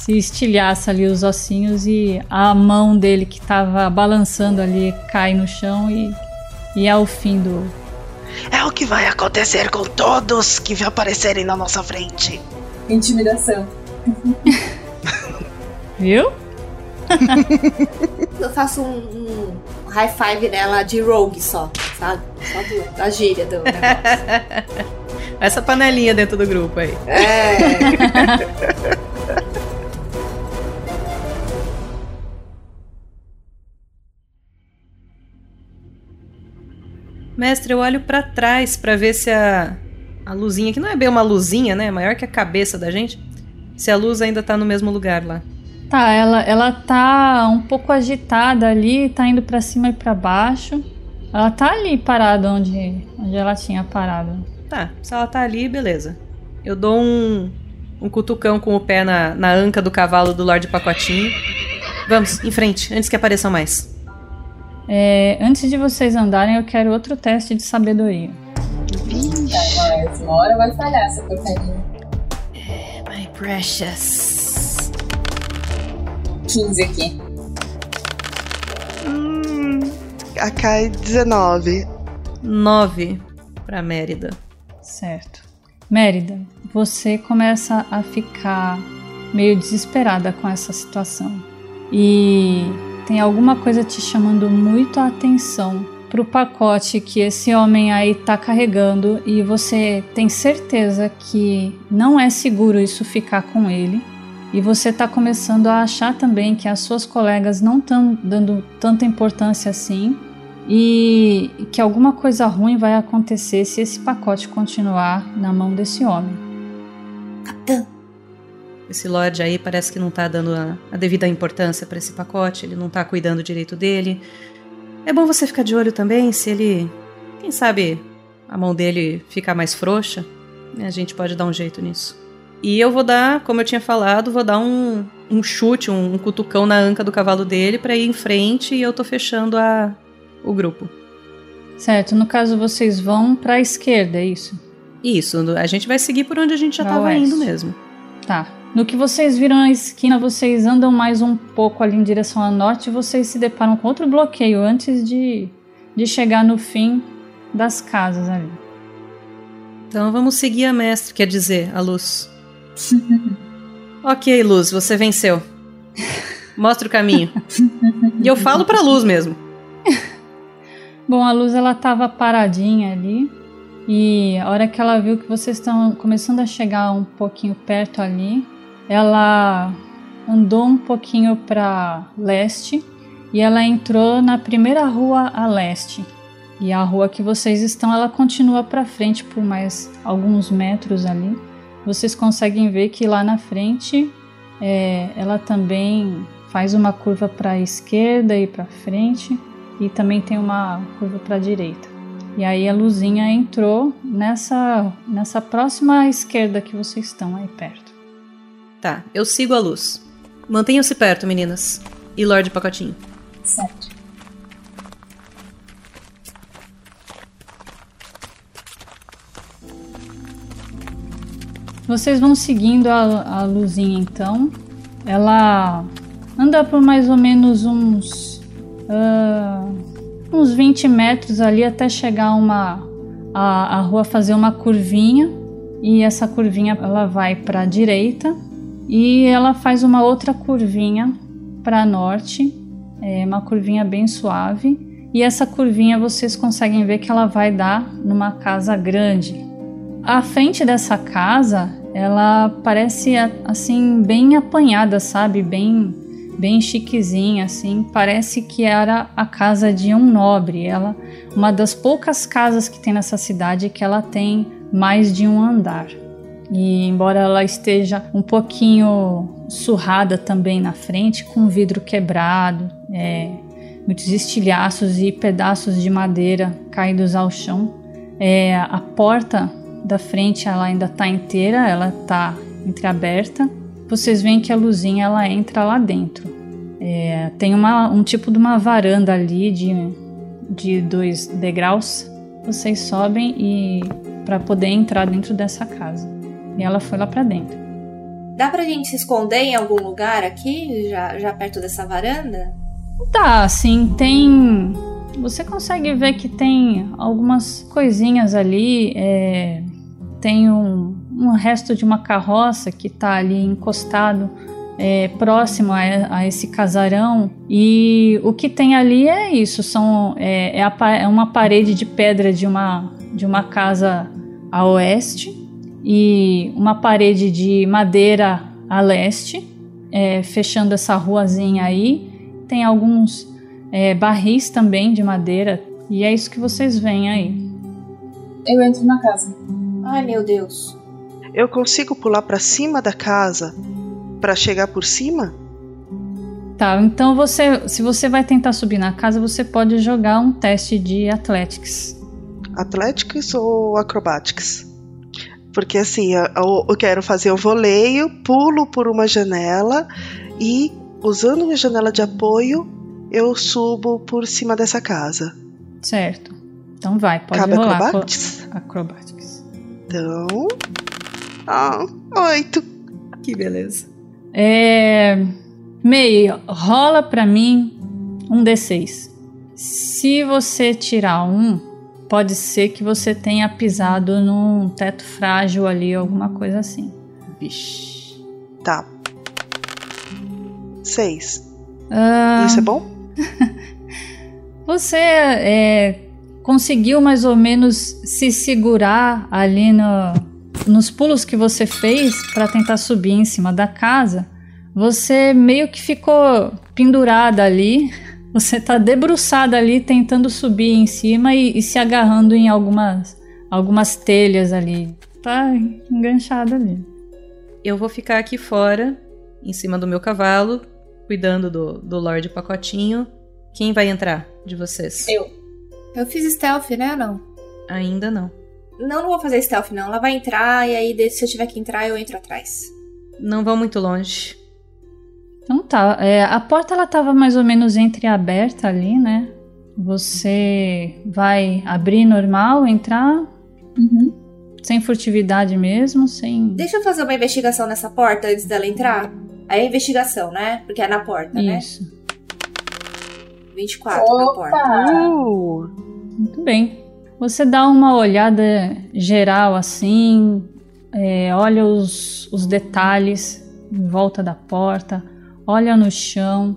Se estilhaça ali os ossinhos e a mão dele que tava balançando ali cai no chão e, e é o fim do. É o que vai acontecer com todos que aparecerem na nossa frente. Intimidação. (laughs) Viu? (laughs) Eu faço um, um high five nela de rogue só, sabe? Só do, da gíria do negócio. (laughs) Essa panelinha dentro do grupo aí. É. Mestre, eu olho para trás para ver se a, a luzinha, que não é bem uma luzinha, né? Maior que a cabeça da gente. Se a luz ainda tá no mesmo lugar lá. Tá, ela, ela tá um pouco agitada ali, tá indo para cima e para baixo. Ela tá ali parada onde, onde ela tinha parado. Tá, se ela tá ali, beleza. Eu dou um, um cutucão com o pé na, na anca do cavalo do Lorde Pacotinho. Vamos, em frente, antes que apareçam mais. É, antes de vocês andarem, eu quero outro teste de sabedoria. Mas uma hora vai falhar essa porcaria. My precious. 15 aqui. Hum, a Kai 19. 9 pra Mérida. Certo. Mérida, você começa a ficar meio desesperada com essa situação. E tem alguma coisa te chamando muito a atenção pro pacote que esse homem aí tá carregando e você tem certeza que não é seguro isso ficar com ele. E você tá começando a achar também que as suas colegas não estão dando tanta importância assim e que alguma coisa ruim vai acontecer se esse pacote continuar na mão desse homem. Capitã, Esse Lorde aí parece que não tá dando a, a devida importância pra esse pacote, ele não tá cuidando direito dele. É bom você ficar de olho também se ele. Quem sabe a mão dele ficar mais frouxa. né, A gente pode dar um jeito nisso. E eu vou dar, como eu tinha falado, vou dar um, um chute, um, um cutucão na anca do cavalo dele pra ir em frente e eu tô fechando a, o grupo. Certo, no caso vocês vão pra esquerda, é isso? Isso, a gente vai seguir por onde a gente já Pra tava oeste. indo mesmo. Tá. No que vocês viram a esquina, vocês andam mais um pouco ali em direção a norte e vocês se deparam com outro bloqueio antes de, de chegar no fim das casas ali. Então vamos seguir a mestre, quer dizer, a luz. (laughs) ok, luz, você venceu. Mostra o caminho. e eu falo pra luz mesmo. (laughs) Bom, a luz ela tava paradinha ali e a hora que ela viu que vocês estão começando a chegar um pouquinho perto ali, ela andou um pouquinho para leste e ela entrou na primeira rua a leste. E a rua que vocês estão, ela continua para frente por mais alguns metros ali. Vocês conseguem ver que lá na frente é, ela também faz uma curva para a esquerda e para frente e também tem uma curva para a direita. E aí a luzinha entrou nessa nessa próxima esquerda que vocês estão aí perto. Tá, eu sigo a luz. Mantenham-se perto, meninas. E Lorde Pacotinho. Certo. Vocês vão seguindo a, a luzinha então. Ela anda por mais ou menos uns ah, uns 20 metros ali até chegar uma a, a rua fazer uma curvinha e essa curvinha ela vai para a direita e ela faz uma outra curvinha para norte, é uma curvinha bem suave e essa curvinha vocês conseguem ver que ela vai dar numa casa grande. A frente dessa casa, ela parece assim bem apanhada, sabe? Bem bem chiquezinha assim. Parece que era a casa de um nobre. Ela uma das poucas casas que tem nessa cidade que ela tem mais de um andar. E embora ela esteja um pouquinho surrada também na frente, com vidro quebrado, é, muitos estilhaços e pedaços de madeira caídos ao chão, é, a porta da frente ela ainda está inteira, ela está entreaberta. Vocês veem que a luzinha ela entra lá dentro. É, tem uma, um tipo de uma varanda ali de, de dois degraus. Vocês sobem e para poder entrar dentro dessa casa. E ela foi lá para dentro. dá pra gente se esconder em algum lugar aqui, já, já perto dessa varanda? Tá, assim, tem. Você consegue ver que tem algumas coisinhas ali. é, Tem um, um resto de uma carroça que tá ali encostado é, próximo a, a esse casarão. E o que tem ali é isso: são, é, é a é uma parede de pedra de uma, de uma casa a oeste e uma parede de madeira a leste, é, fechando essa ruazinha aí. Tem alguns é, barris também de madeira E é isso que vocês veem aí. Eu entro na casa. Ai, meu Deus. Eu consigo pular pra cima da casa pra chegar por cima? Tá, então você, se você vai tentar subir na casa, você pode jogar um teste de Athletics. Athletics ou Acrobatics? Porque assim, eu, eu quero fazer o voleio, pulo por uma janela e, usando minha janela de apoio, eu subo por cima dessa casa. Certo. Então vai, pode Cabe rolar. acrobatics? Acrobatics. Então. Ah, oito. Que beleza. É. Mei, rola pra mim um D6. Se você tirar um, pode ser que você tenha pisado num teto frágil ali, alguma coisa assim. Vixe. Tá. Seis. Ah, Isso é bom? (laughs) Você é, conseguiu mais ou menos se segurar ali no- nos pulos que você fez para tentar subir em cima da casa. Você meio que ficou pendurada ali. Você tá debruçada ali tentando subir em cima e, e se agarrando em algumas, algumas telhas ali. Tá enganchada ali. Eu vou ficar aqui fora, em cima do meu cavalo, cuidando do, do Lorde Pacotinho. Quem vai entrar de vocês? Eu. Eu fiz stealth, né ou não? Ainda não. Não, não vou fazer stealth, não. Ela vai entrar e aí, de- se eu tiver que entrar, eu entro atrás. Não vão muito longe. Então tá, é, a porta ela tava mais ou menos entreaberta ali, né? Você vai abrir normal, entrar Uhum. sem furtividade mesmo, sem. Deixa eu fazer uma investigação nessa porta antes dela entrar. Aí é investigação, né? Porque é na porta, né? Isso. 24 na porta. Opa! Uh, Muito bem. Você dá uma olhada geral assim, é, olha os, os detalhes em volta da porta, olha no chão,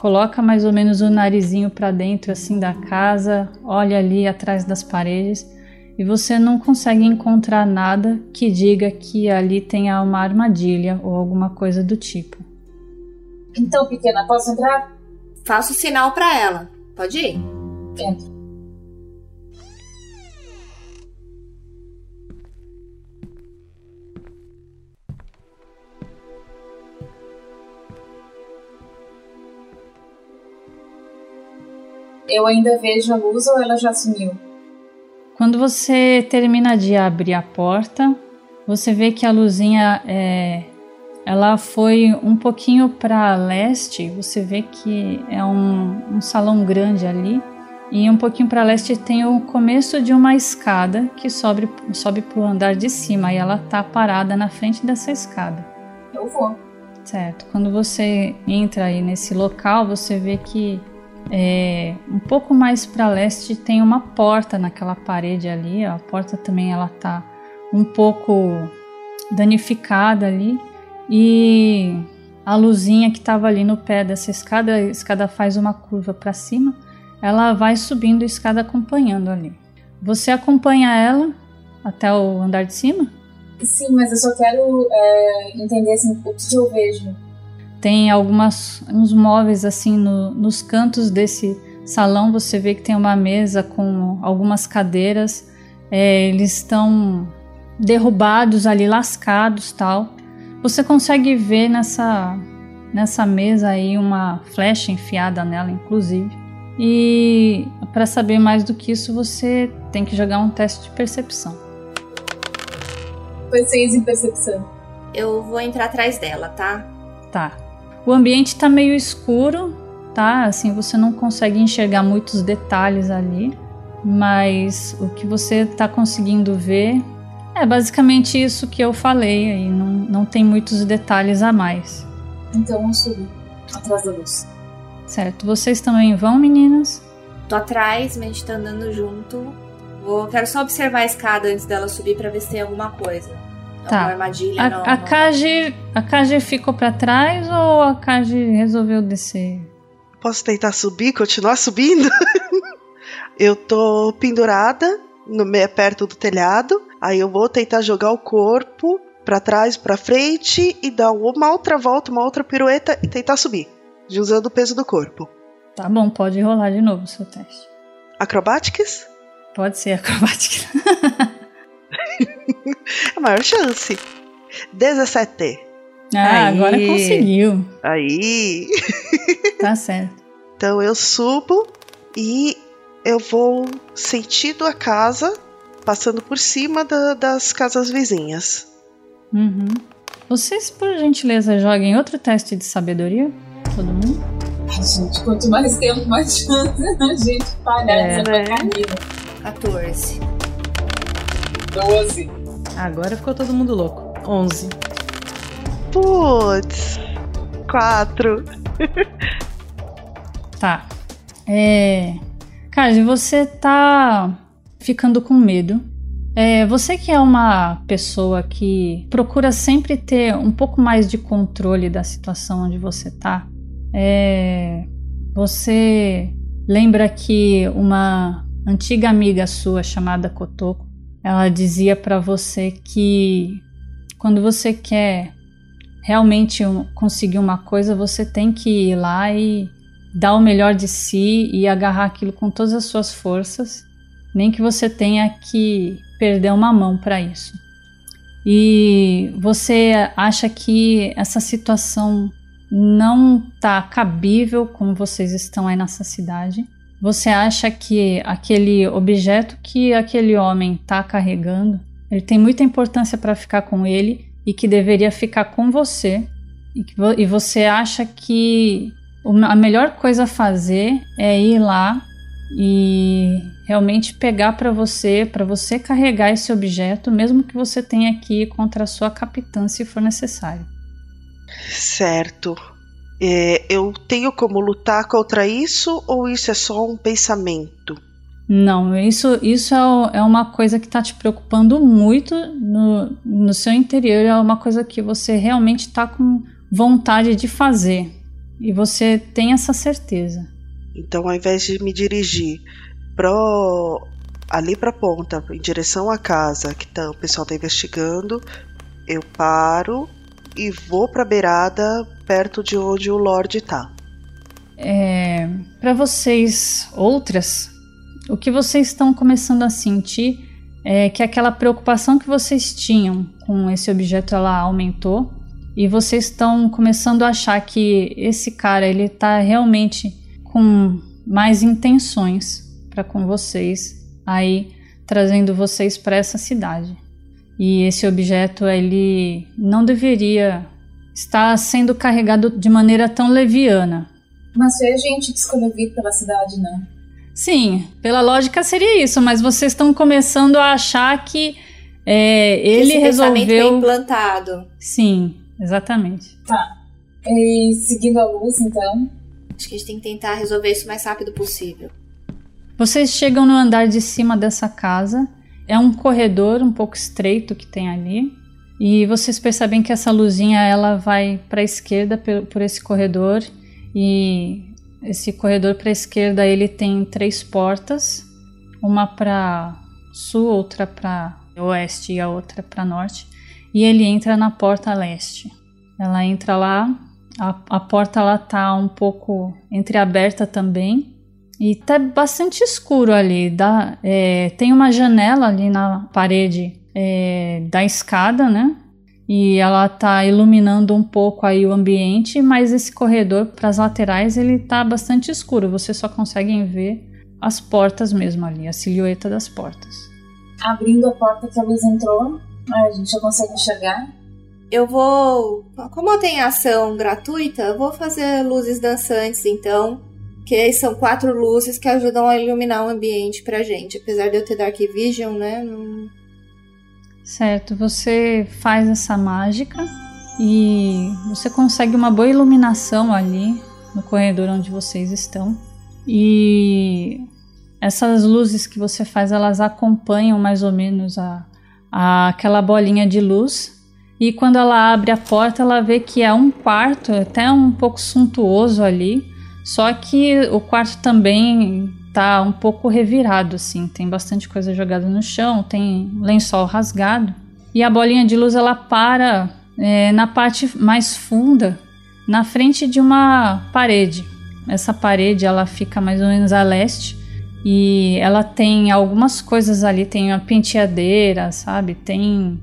coloca mais ou menos o narizinho para dentro assim da casa, olha ali atrás das paredes e você não consegue encontrar nada que diga que ali tenha uma armadilha ou alguma coisa do tipo. Então, pequena, posso entrar? Faço sinal pra ela. Pode ir? Entro. Eu ainda vejo a luz ou ela já sumiu? Quando você termina de abrir a porta, você vê que a luzinha é, ela foi um pouquinho para leste. Você vê que é um, um salão grande ali. E um pouquinho para leste tem o começo de uma escada que sobe, sobe para o andar de cima. E ela tá parada na frente dessa escada. Eu vou. Certo. Quando você entra aí nesse local, você vê que é, um pouco mais para leste tem uma porta naquela parede ali. ó. A porta também ela tá um pouco danificada ali e a luzinha que estava ali no pé dessa escada, a escada faz uma curva para cima. Ela vai subindo a escada acompanhando ali. Você acompanha ela até o andar de cima? Sim, mas eu só quero é, entender assim, o que eu vejo. Tem algumas uns móveis assim no- nos cantos desse salão. Você vê que tem uma mesa com algumas cadeiras. É, eles estão derrubados ali, lascados, tal. Você consegue ver nessa nessa mesa aí uma flecha enfiada nela, inclusive. E para saber mais do que isso, você tem que jogar um teste de percepção. Foi seis em percepção. Eu vou entrar atrás dela, tá? Tá. O ambiente tá meio escuro, tá? Assim, você não consegue enxergar muitos detalhes ali, mas o que você tá conseguindo ver é basicamente isso que eu falei aí, não, não tem muitos detalhes a mais. Então eu subi. Atrás da luz. Certo? Vocês também vão, meninas? Tô atrás, mas a gente tá andando junto. Vou, quero só observar a escada antes dela subir pra ver se tem alguma coisa. Tá. Alguma armadilha, A, não. a não. Kaji, a Kaji ficou pra trás ou a Kaji resolveu descer? posso tentar subir, continuar subindo? (laughs) eu tô pendurada no meio perto do telhado. Aí eu vou tentar jogar o corpo pra trás, pra frente e dar uma outra volta, uma outra pirueta e tentar subir, usando o peso do corpo. Tá bom, pode rolar de novo o seu teste. Acrobatics? Pode ser acrobática. (laughs) (laughs) A maior chance. 17. Ah, Aí. agora conseguiu. Aí. (laughs) Tá certo. Então eu subo e eu vou sentido a casa, passando por cima da- das casas vizinhas. Uhum. Vocês, por gentileza, joguem outro teste de sabedoria? Todo mundo? Ai, gente, quanto mais tempo, mais chance a gente parar É, essa né? porcaria. 14. 12. Agora ficou todo mundo louco. 11. Putz. 4. (laughs) Tá. É. Kaji, você tá ficando com medo. É, você que é uma pessoa que procura sempre ter um pouco mais de controle da situação onde você tá, é, você lembra que uma antiga amiga sua chamada Kotoko, ela dizia pra você que quando você quer realmente conseguir uma coisa, você tem que ir lá e dar o melhor de si e agarrar aquilo com todas as suas forças, nem que você tenha que perder uma mão para isso. E você acha que essa situação não está cabível como vocês estão aí nessa cidade? Você acha que aquele objeto que aquele homem está carregando, ele tem muita importância para ficar com ele e que deveria ficar com você? E, que e você acha que a melhor coisa a fazer é ir lá e realmente pegar para você, para você carregar esse objeto, mesmo que você tenha que ir contra a sua capitã se for necessário. Certo. É, eu tenho como lutar contra isso ou isso é só um pensamento? Não, isso, isso é, é uma coisa que está te preocupando muito no, no seu interior, é uma coisa que você realmente está com vontade de fazer. E você tem essa certeza. Então, ao invés de me dirigir pro ali pra ponta, em direção à casa que tá, o pessoal tá investigando, eu paro e vou pra beirada perto de onde o Lorde tá. É, para vocês, outras, o que vocês estão começando a sentir é que aquela preocupação que vocês tinham com esse objeto ela aumentou e vocês estão começando a achar que esse cara ele tá realmente com mais intenções para com vocês aí trazendo vocês para essa cidade. E esse objeto ele não deveria estar sendo carregado de maneira tão leviana. Mas foi a gente vir pela cidade, né? Sim, pela lógica seria isso, mas vocês estão começando a achar que é, ele Esse é resolveu. implantado. Sim, exatamente. E seguindo a luz, então. Acho que a gente tem que tentar resolver isso o mais rápido possível. Vocês chegam no andar de cima dessa casa. É um corredor um pouco estreito que tem ali. E vocês percebem que essa luzinha ela vai para a esquerda por, esse corredor. E esse corredor para a esquerda ele tem três portas, uma para sul, outra para oeste e a outra para norte. E ele entra na porta leste. Ela entra lá, a, a porta lá tá um pouco entreaberta também. E tá bastante escuro ali. Dá, é, tem uma janela ali na parede é, da escada, né? E ela tá iluminando um pouco aí o ambiente, mas esse corredor para as laterais ele tá bastante escuro. Vocês só conseguem ver as portas mesmo ali, a silhueta das portas. Abrindo a porta que a luz entrou, a gente já consegue enxergar. Eu vou. Como eu tenho ação gratuita, eu vou fazer luzes dançantes, então. Que são quatro luzes que ajudam a iluminar o ambiente pra gente. Apesar de eu ter Dark Vision, né? Não... Certo, você faz essa mágica e você consegue uma boa iluminação ali no corredor onde vocês estão. E essas luzes que você faz, elas acompanham mais ou menos a, a aquela bolinha de luz. E quando ela abre a porta, ela vê que é um quarto até um pouco suntuoso ali. Só que o quarto também tá um pouco revirado, assim. Tem bastante coisa jogada no chão, tem lençol rasgado. E a bolinha de luz ela para é, na parte mais funda, na frente de uma parede. Essa parede ela fica mais ou menos a leste E ela tem algumas coisas ali, tem uma penteadeira, sabe? Tem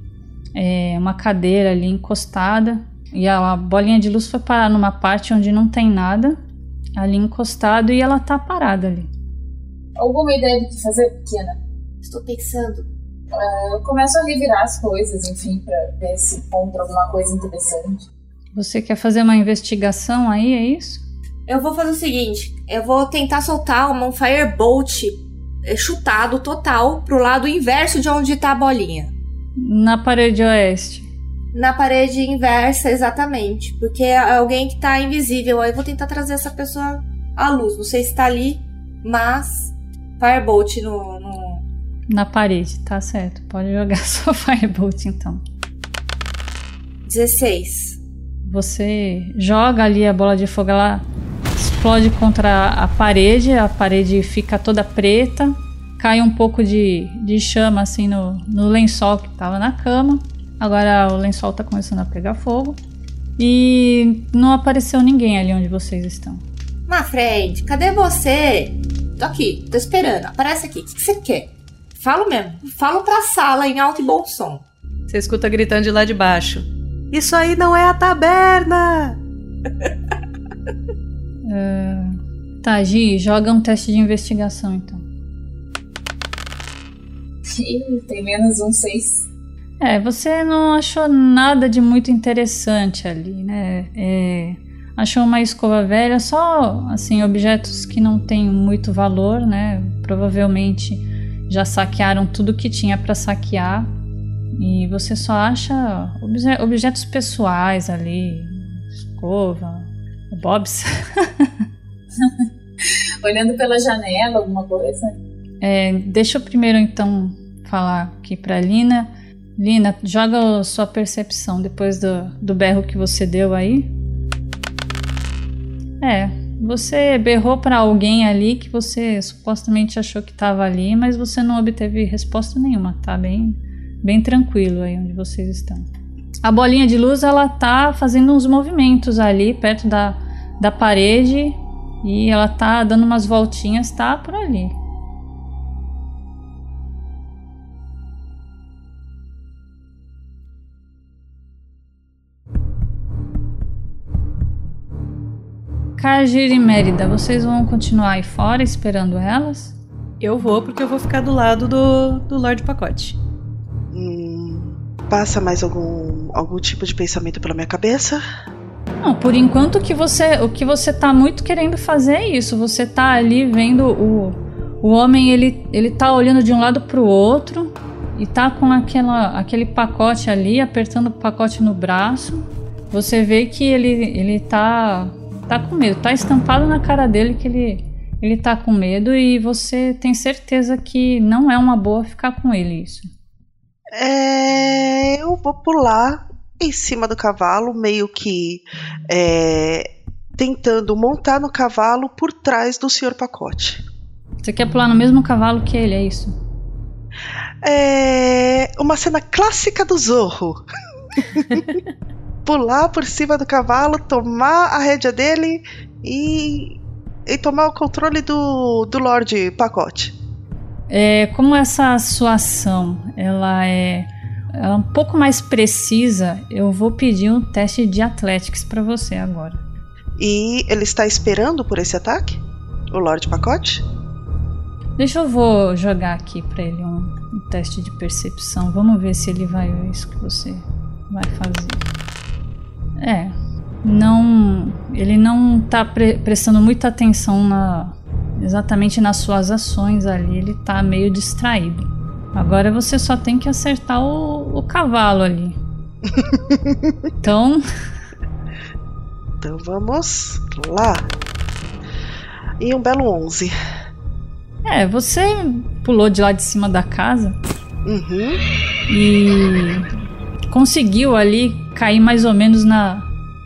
é, uma cadeira ali encostada. E a, bolinha de luz foi parar numa parte onde não tem nada, ali encostado, e ela tá parada ali. Alguma ideia do que fazer, pequena? Estou pensando. Uh, eu começo a revirar as coisas, enfim, pra ver se encontro alguma coisa interessante. Você quer fazer uma investigação aí, é isso? Eu vou fazer o seguinte: eu vou tentar soltar um firebolt eh, chutado total pro lado inverso de onde tá a bolinha. Na parede oeste. Na parede inversa, exatamente. Porque é alguém que tá invisível. Aí eu vou tentar trazer essa pessoa à luz. Não sei se tá ali, mas. Firebolt no. no... Na parede, tá certo. Pode jogar (laughs) sua Firebolt então. 16. Você joga ali a bola de fogo, ela explode contra a parede, a parede fica toda preta, cai um pouco de, de chama assim no, no lençol que tava na cama. Agora o lençol tá começando a pegar fogo. E não apareceu ninguém ali onde vocês estão. Mafred, cadê você? Tô aqui, tô esperando. Aparece aqui. O que você quer? Falo mesmo. Falo pra sala em alto e bom som. Você escuta gritando de lá de baixo. Isso aí não é a taberna! uh, (laughs) tá, Gi, joga um teste de investigação então. tem menos um seis. É, você não achou nada de muito interessante ali, né? É, achou uma escova velha, só assim objetos que não têm muito valor, né? Provavelmente já saquearam tudo que tinha para saquear e você só acha obje objetos pessoais ali, escova, bobs. (laughs) Olhando pela janela, alguma coisa? É, deixa eu primeiro então falar aqui para Lina. Lina, joga sua percepção depois do, do berro que você deu aí. É, você berrou para alguém ali que você supostamente achou que estava ali, mas você não obteve resposta nenhuma, tá bem, bem tranquilo aí onde vocês estão. A bolinha de luz ela tá fazendo uns movimentos ali perto da, da parede e ela tá dando umas voltinhas, tá por ali. Kajir e Mérida, vocês vão continuar aí fora esperando elas? Eu vou porque eu vou ficar do lado do, do Lorde Pacote. Hum, passa mais algum, algum tipo de pensamento pela minha cabeça? Não, por enquanto o que você, o que você tá muito querendo fazer é isso. Você tá ali vendo o, o homem, ele, ele tá olhando de um lado pro outro e tá com aquela, aquele pacote ali, apertando o pacote no braço. Você vê que ele, ele tá tá com medo, tá estampado na cara dele que ele ele tá com medo e você tem certeza que não é uma boa ficar com ele isso. É, eu vou pular em cima do cavalo, meio que é, tentando montar no cavalo por trás do senhor pacote. Você quer pular no mesmo cavalo que ele, é isso? É uma cena clássica do Zorro. (laughs) pular por cima do cavalo, tomar a rédea dele e, e tomar o controle do, do Lorde Pacote. É, como essa sua ação ela é, ela é um pouco mais precisa, eu vou pedir um teste de Athletics para você agora. E ele está esperando por esse ataque? O Lorde Pacote? Deixa eu vou jogar aqui para ele um, um, teste de percepção. Vamos ver se ele vai ver isso que você vai fazer. É. Não. Ele não tá pre prestando muita atenção na, exatamente nas suas ações ali. Ele tá meio distraído. Agora você só tem que acertar o, o cavalo ali. (laughs) então. Então vamos lá. E um belo 11. É, você pulou de lá de cima da casa. Uhum. E conseguiu ali cair mais ou menos na,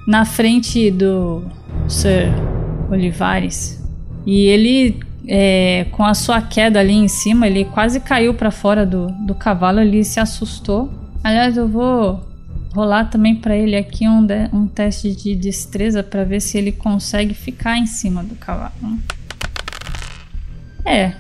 na frente do Sir Olivares. E ele, é, com a sua queda ali em cima, ele quase caiu para fora do, do cavalo, ele se assustou. Aliás, eu vou rolar também para ele aqui um, de, um teste de destreza para ver se ele consegue ficar em cima do cavalo. É,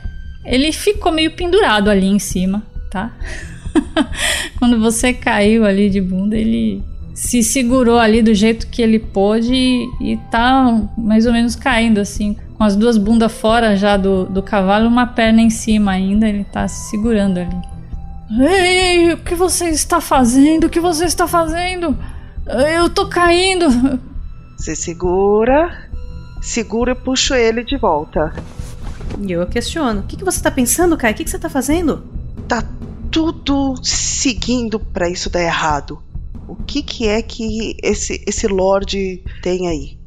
ele ficou meio pendurado ali em cima, tá? (laughs) (laughs) Quando você caiu ali de bunda, ele se segurou ali do jeito que ele pôde e, e tá mais ou menos caindo assim, com as duas bundas fora já do, do cavalo, uma perna em cima ainda, ele tá se segurando ali. Ei, o que você está fazendo? O que você está fazendo? Eu tô caindo. Você segura, segura e puxo ele de volta. E eu questiono: O que, que você tá pensando, Kai? O que, que você tá fazendo? Tá tudo seguindo para isso dar errado. O que, que é que esse, esse Lorde tem aí?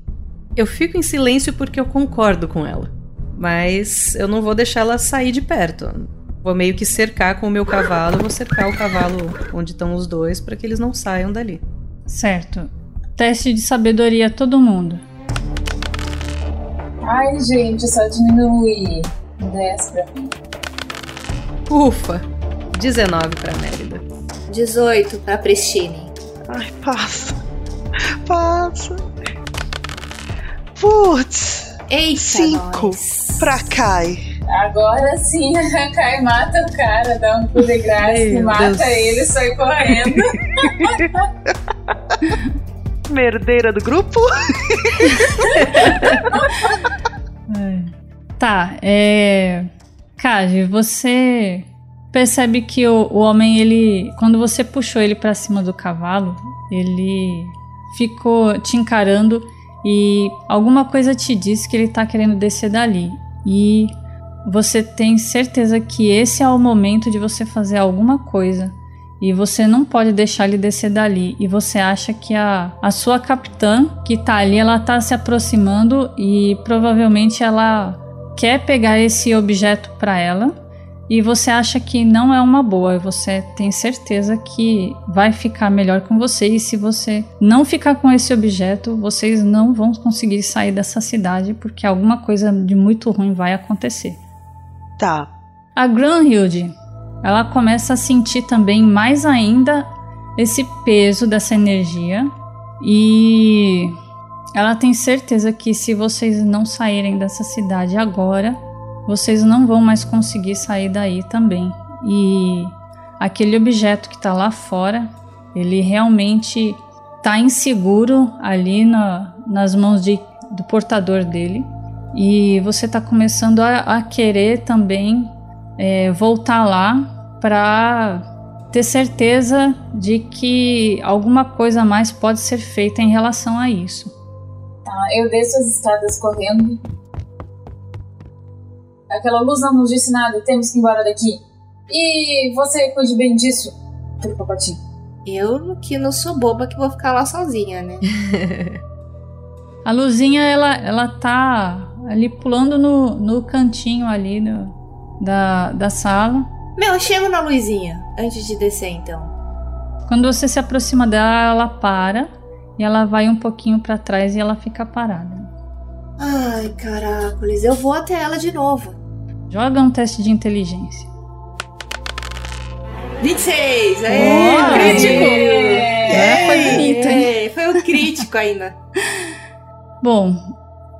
Eu fico em silêncio porque eu concordo com ela. Mas eu não vou deixar ela sair de perto. Vou meio que cercar com o meu cavalo, vou cercar o cavalo onde estão os dois para que eles não saiam dali. Certo. Teste de sabedoria todo mundo. Ai, gente, só diminui 10 pra mim. Ufa! 19 pra Mérida. 18 pra Pristine. Ai, passa. Passa. Putz. Eita, Cinco nós. pra Kai. Agora sim, (laughs) a Kai mata o cara, dá um pulo de graça, mata Deus. ele e sai correndo. (laughs) Merdeira do grupo? (laughs) Tá, é. Kaji, você percebe que o, o homem, ele. Quando você puxou ele pra cima do cavalo, ele ficou te encarando e alguma coisa te disse que ele tá querendo descer dali. E você tem certeza que esse é o momento de você fazer alguma coisa. E você não pode deixar ele descer dali. E você acha que a, a sua capitã, que tá ali, ela tá se aproximando e provavelmente ela quer pegar esse objeto para ela. E você acha que não é uma boa. Você tem certeza que vai ficar melhor com você. E se você não ficar com esse objeto, vocês não vão conseguir sair dessa cidade. Porque alguma coisa de muito ruim vai acontecer. Tá. A Granhilde, ela começa a sentir também mais ainda esse peso dessa energia e ela tem certeza que se vocês não saírem dessa cidade agora, vocês não vão mais conseguir sair daí também. E aquele objeto que está lá fora, ele realmente está inseguro ali na, nas mãos de, do portador dele. E você está começando a, a querer também é, voltar lá para ter certeza de que alguma coisa mais pode ser feita em relação a isso. Tá, eu desço as escadas correndo. Aquela luz não nos disse nada, temos que ir embora daqui. E você cuide bem disso, Papatinho. Eu que não sou boba que vou ficar lá sozinha, né? (laughs) A luzinha, ela, ela tá ali pulando no, no cantinho ali no- da, da sala. Meu, eu chego na luzinha antes de descer então. Quando você se aproxima dela, ela para e ela vai um pouquinho para trás e ela fica parada. Ai, caracoles, eu vou até ela de novo. Joga um teste de inteligência. 26! Aê, Boa! crítico! É, foi bonito, hein? Foi o crítico ainda. (laughs) Bom,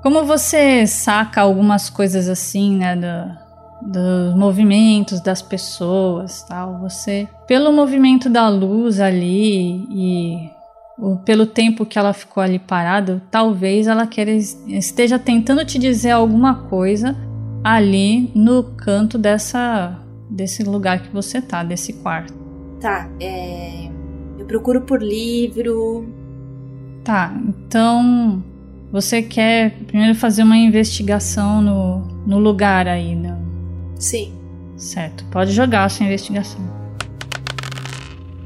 como você saca algumas coisas assim, né, do- dos movimentos das pessoas, tal, você, pelo movimento da luz ali e o- pelo tempo que ela ficou ali parada, talvez ela queira, esteja tentando te dizer alguma coisa ali no canto dessa desse lugar que você tá, desse quarto. Tá, é. Eu procuro por livro. Tá, então você quer primeiro fazer uma investigação no, no lugar aí, né? Sim, Certo, pode jogar a sua investigação.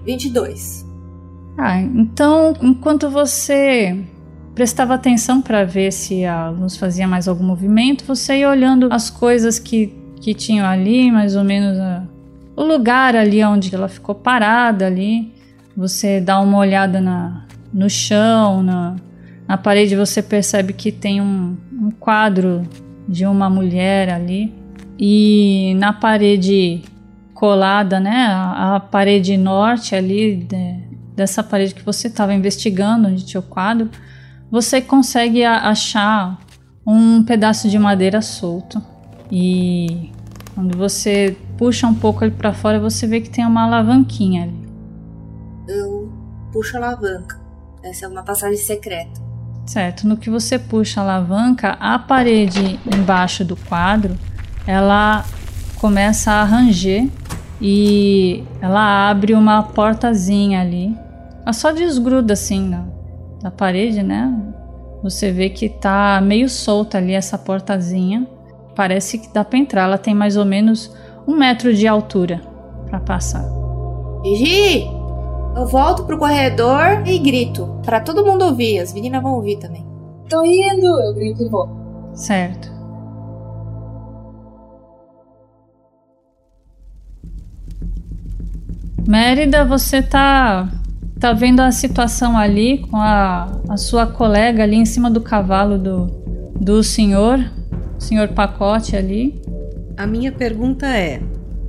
22. Ah, então enquanto você prestava atenção para ver se a luz fazia mais algum movimento, você ia olhando as coisas que, que tinham ali, mais ou menos a- o lugar ali onde ela ficou parada ali. Você dá uma olhada na, no chão, na, na parede, você percebe que tem um, um quadro de uma mulher ali. E na parede colada, né, a, a parede norte ali de- dessa parede que você estava investigando, onde tinha o quadro, você consegue achar um pedaço de madeira solto e Quando você puxa um pouco ele para fora, você vê que tem uma alavanquinha ali. Eu puxo a alavanca. Essa é uma passagem secreta. Certo, no que você puxa a alavanca, a parede embaixo do quadro, ela começa a ranger e ela abre uma portazinha ali. Ela só desgruda assim na, na parede, né? Você vê que tá meio solta ali essa portazinha. Parece que dá pra entrar. Ela tem mais ou menos um metro de altura para passar. Gigi! Eu volto pro corredor e grito. Pra todo mundo ouvir. As meninas vão ouvir também. Tô indo! Eu grito e vou. Certo. Mérida, você tá tá vendo a situação ali com a, a sua colega ali em cima do cavalo do, do senhor, senhor Pacote ali. A minha pergunta é: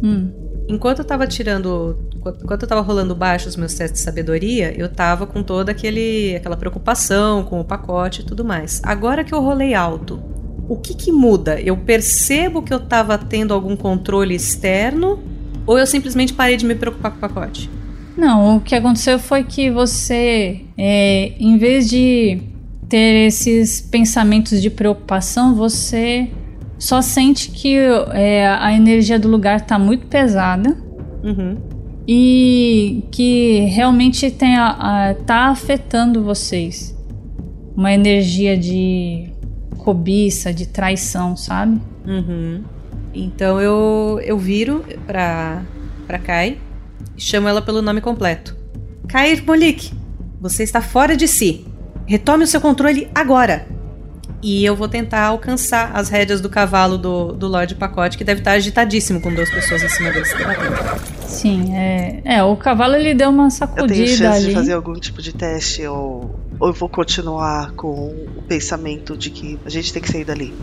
Hum, enquanto eu tava tirando. Enquanto eu tava rolando baixo os meus testes de sabedoria, eu tava com toda aquele, aquela preocupação com o pacote e tudo mais. Agora que eu rolei alto, o que que muda? Eu percebo que eu tava tendo algum controle externo ou eu simplesmente parei de me preocupar com o pacote? Não, o que aconteceu foi que você, é, em vez de ter esses pensamentos de preocupação, você só sente que é, a energia do lugar está muito pesada Uhum. e que realmente tem a, a- tá afetando vocês. Uma energia de cobiça, de traição, sabe? Uhum. Então eu, eu viro pra, pra Kai e chamo ela pelo nome completo. Kair Molik, você está fora de si. Retome o seu controle agora. E eu vou tentar alcançar as rédeas do cavalo do, do Lorde Pacote, que deve estar agitadíssimo com duas pessoas em cima dele. se debatendo. Sim, é, é. O cavalo ele deu uma Eu tenho sacudida chance ali. de fazer algum tipo de teste ou, ou eu vou continuar com o pensamento de que a gente tem que sair dali?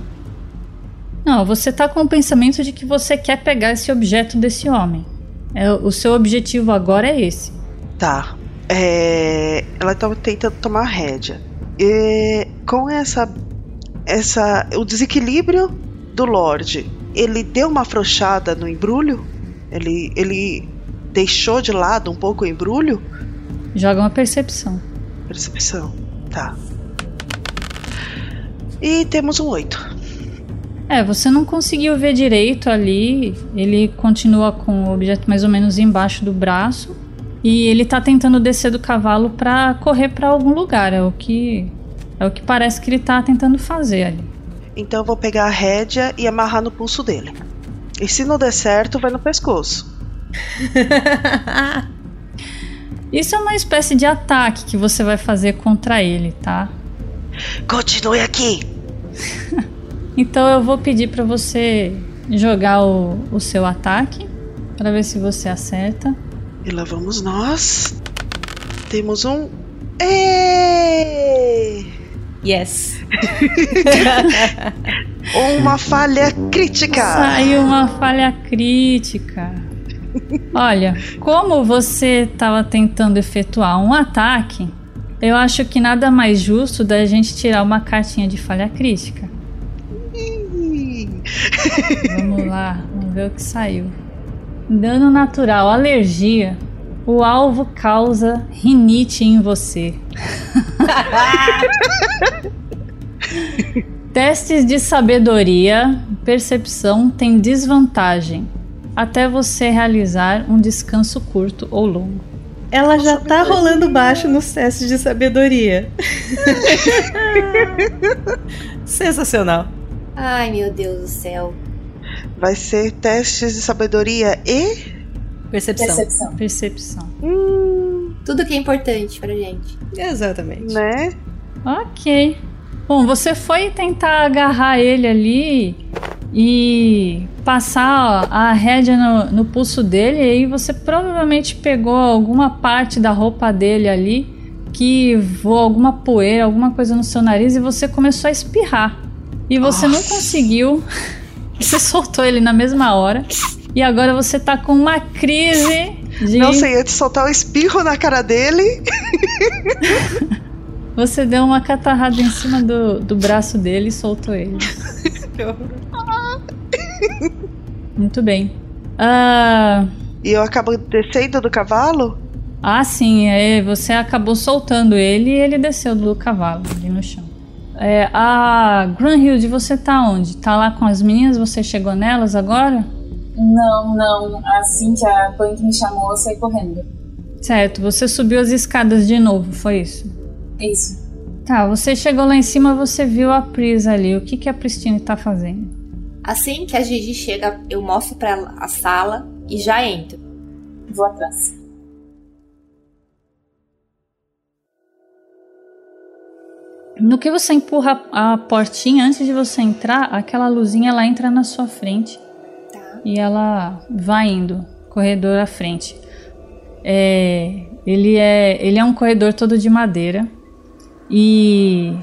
Não, você tá com o pensamento de que você quer pegar esse objeto desse homem. É, o seu objetivo agora é esse. Tá. É, ela estava tentando tomar a rédea. E com essa, essa, o desequilíbrio do Lorde, ele deu uma afrouxada no embrulho? Ele, ele deixou de lado um pouco o embrulho? Joga uma percepção. Percepção. Tá. E temos um 8. É, você não conseguiu ver direito ali. Ele continua com o objeto mais ou menos embaixo do braço. E ele tá tentando descer do cavalo pra correr pra algum lugar. É o que. É o que parece que ele tá tentando fazer ali. Então eu vou pegar a rédea e amarrar no pulso dele. E se não der certo, vai no pescoço. (laughs) Isso é uma espécie de ataque que você vai fazer contra ele, tá? Continue aqui! Então eu vou pedir pra você jogar o, o seu ataque Pra ver se você acerta. E lá vamos nós. Temos um. Ê! Yes. (laughs) Uma falha crítica! Saiu uma falha crítica. Olha, como você estava tentando efetuar um ataque, eu acho que nada mais justo da gente tirar uma cartinha de falha crítica. Vamos lá, vamos ver o que saiu. Dano natural, alergia. O alvo causa rinite em você. (laughs) Testes de sabedoria, percepção tem desvantagem até você realizar um descanso curto ou longo. Ela já tá rolando baixo nos testes de sabedoria. (laughs) Sensacional. Ai, meu Deus do céu. Vai ser testes de sabedoria e. Percepção. Percepção. Percepção. Tudo que é importante pra gente. Exatamente. né? Ok. Bom, você foi tentar agarrar ele ali e passar a rédea no, no pulso dele, e aí você provavelmente pegou alguma parte da roupa dele ali que voou alguma poeira, alguma coisa no seu nariz e você começou a espirrar. E você não Nossa. conseguiu. (laughs) Você soltou ele na mesma hora. E agora você tá com uma crise de. Não sei, antes de soltar o espirro na cara dele. (laughs) Você deu uma catarrada em cima do, do braço dele e soltou ele. (laughs) Muito bem. Ah, E eu acabo descendo do cavalo? ah, sim, é, você acabou soltando ele e ele desceu do cavalo ali no chão. É, a Grunhild, você tá onde? Tá lá com as meninas? Você chegou nelas agora? Não, não. Assim que a Punk me chamou, eu saí correndo. Certo, você subiu as escadas de novo, foi isso? Isso. Tá, você chegou lá em cima, você viu a Prisa ali. O que, que a Pristine tá fazendo? Assim que a Gigi chega, eu mostro pra ela a sala e já entro. Vou atrás. No que você empurra a portinha, antes de você entrar, aquela luzinha ela entra na sua frente. Tá. E ela vai indo, corredor à frente. É, ele, é, ele é um corredor todo de madeira. E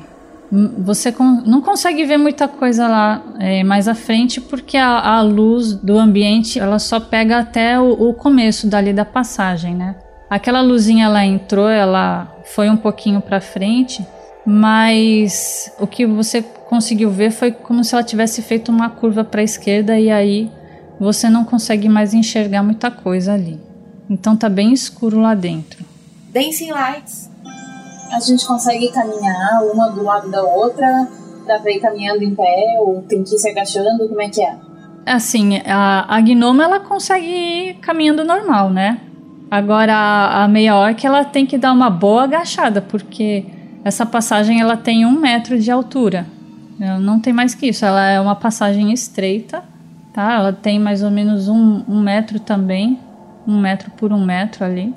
você con- não consegue ver muita coisa lá é, mais à frente porque a, a luz do ambiente ela só pega até o, o começo dali da passagem, né? Aquela luzinha ela entrou, ela foi um pouquinho para frente, mas o que você conseguiu ver foi como se ela tivesse feito uma curva para a esquerda e aí você não consegue mais enxergar muita coisa ali. Então tá bem escuro lá dentro. Dancing Lights. A gente consegue caminhar uma do lado da outra? Dá pra ir caminhando em pé ou tem que ir se agachando? Como é que é? Assim, a, a gnoma ela consegue ir caminhando normal, né? Agora a, a meia orc ela tem que dar uma boa agachada, porque essa passagem ela tem um metro de altura. Ela não tem mais que isso. Ela é uma passagem estreita, tá? Ela tem mais ou menos um, um metro também, um metro por um metro ali.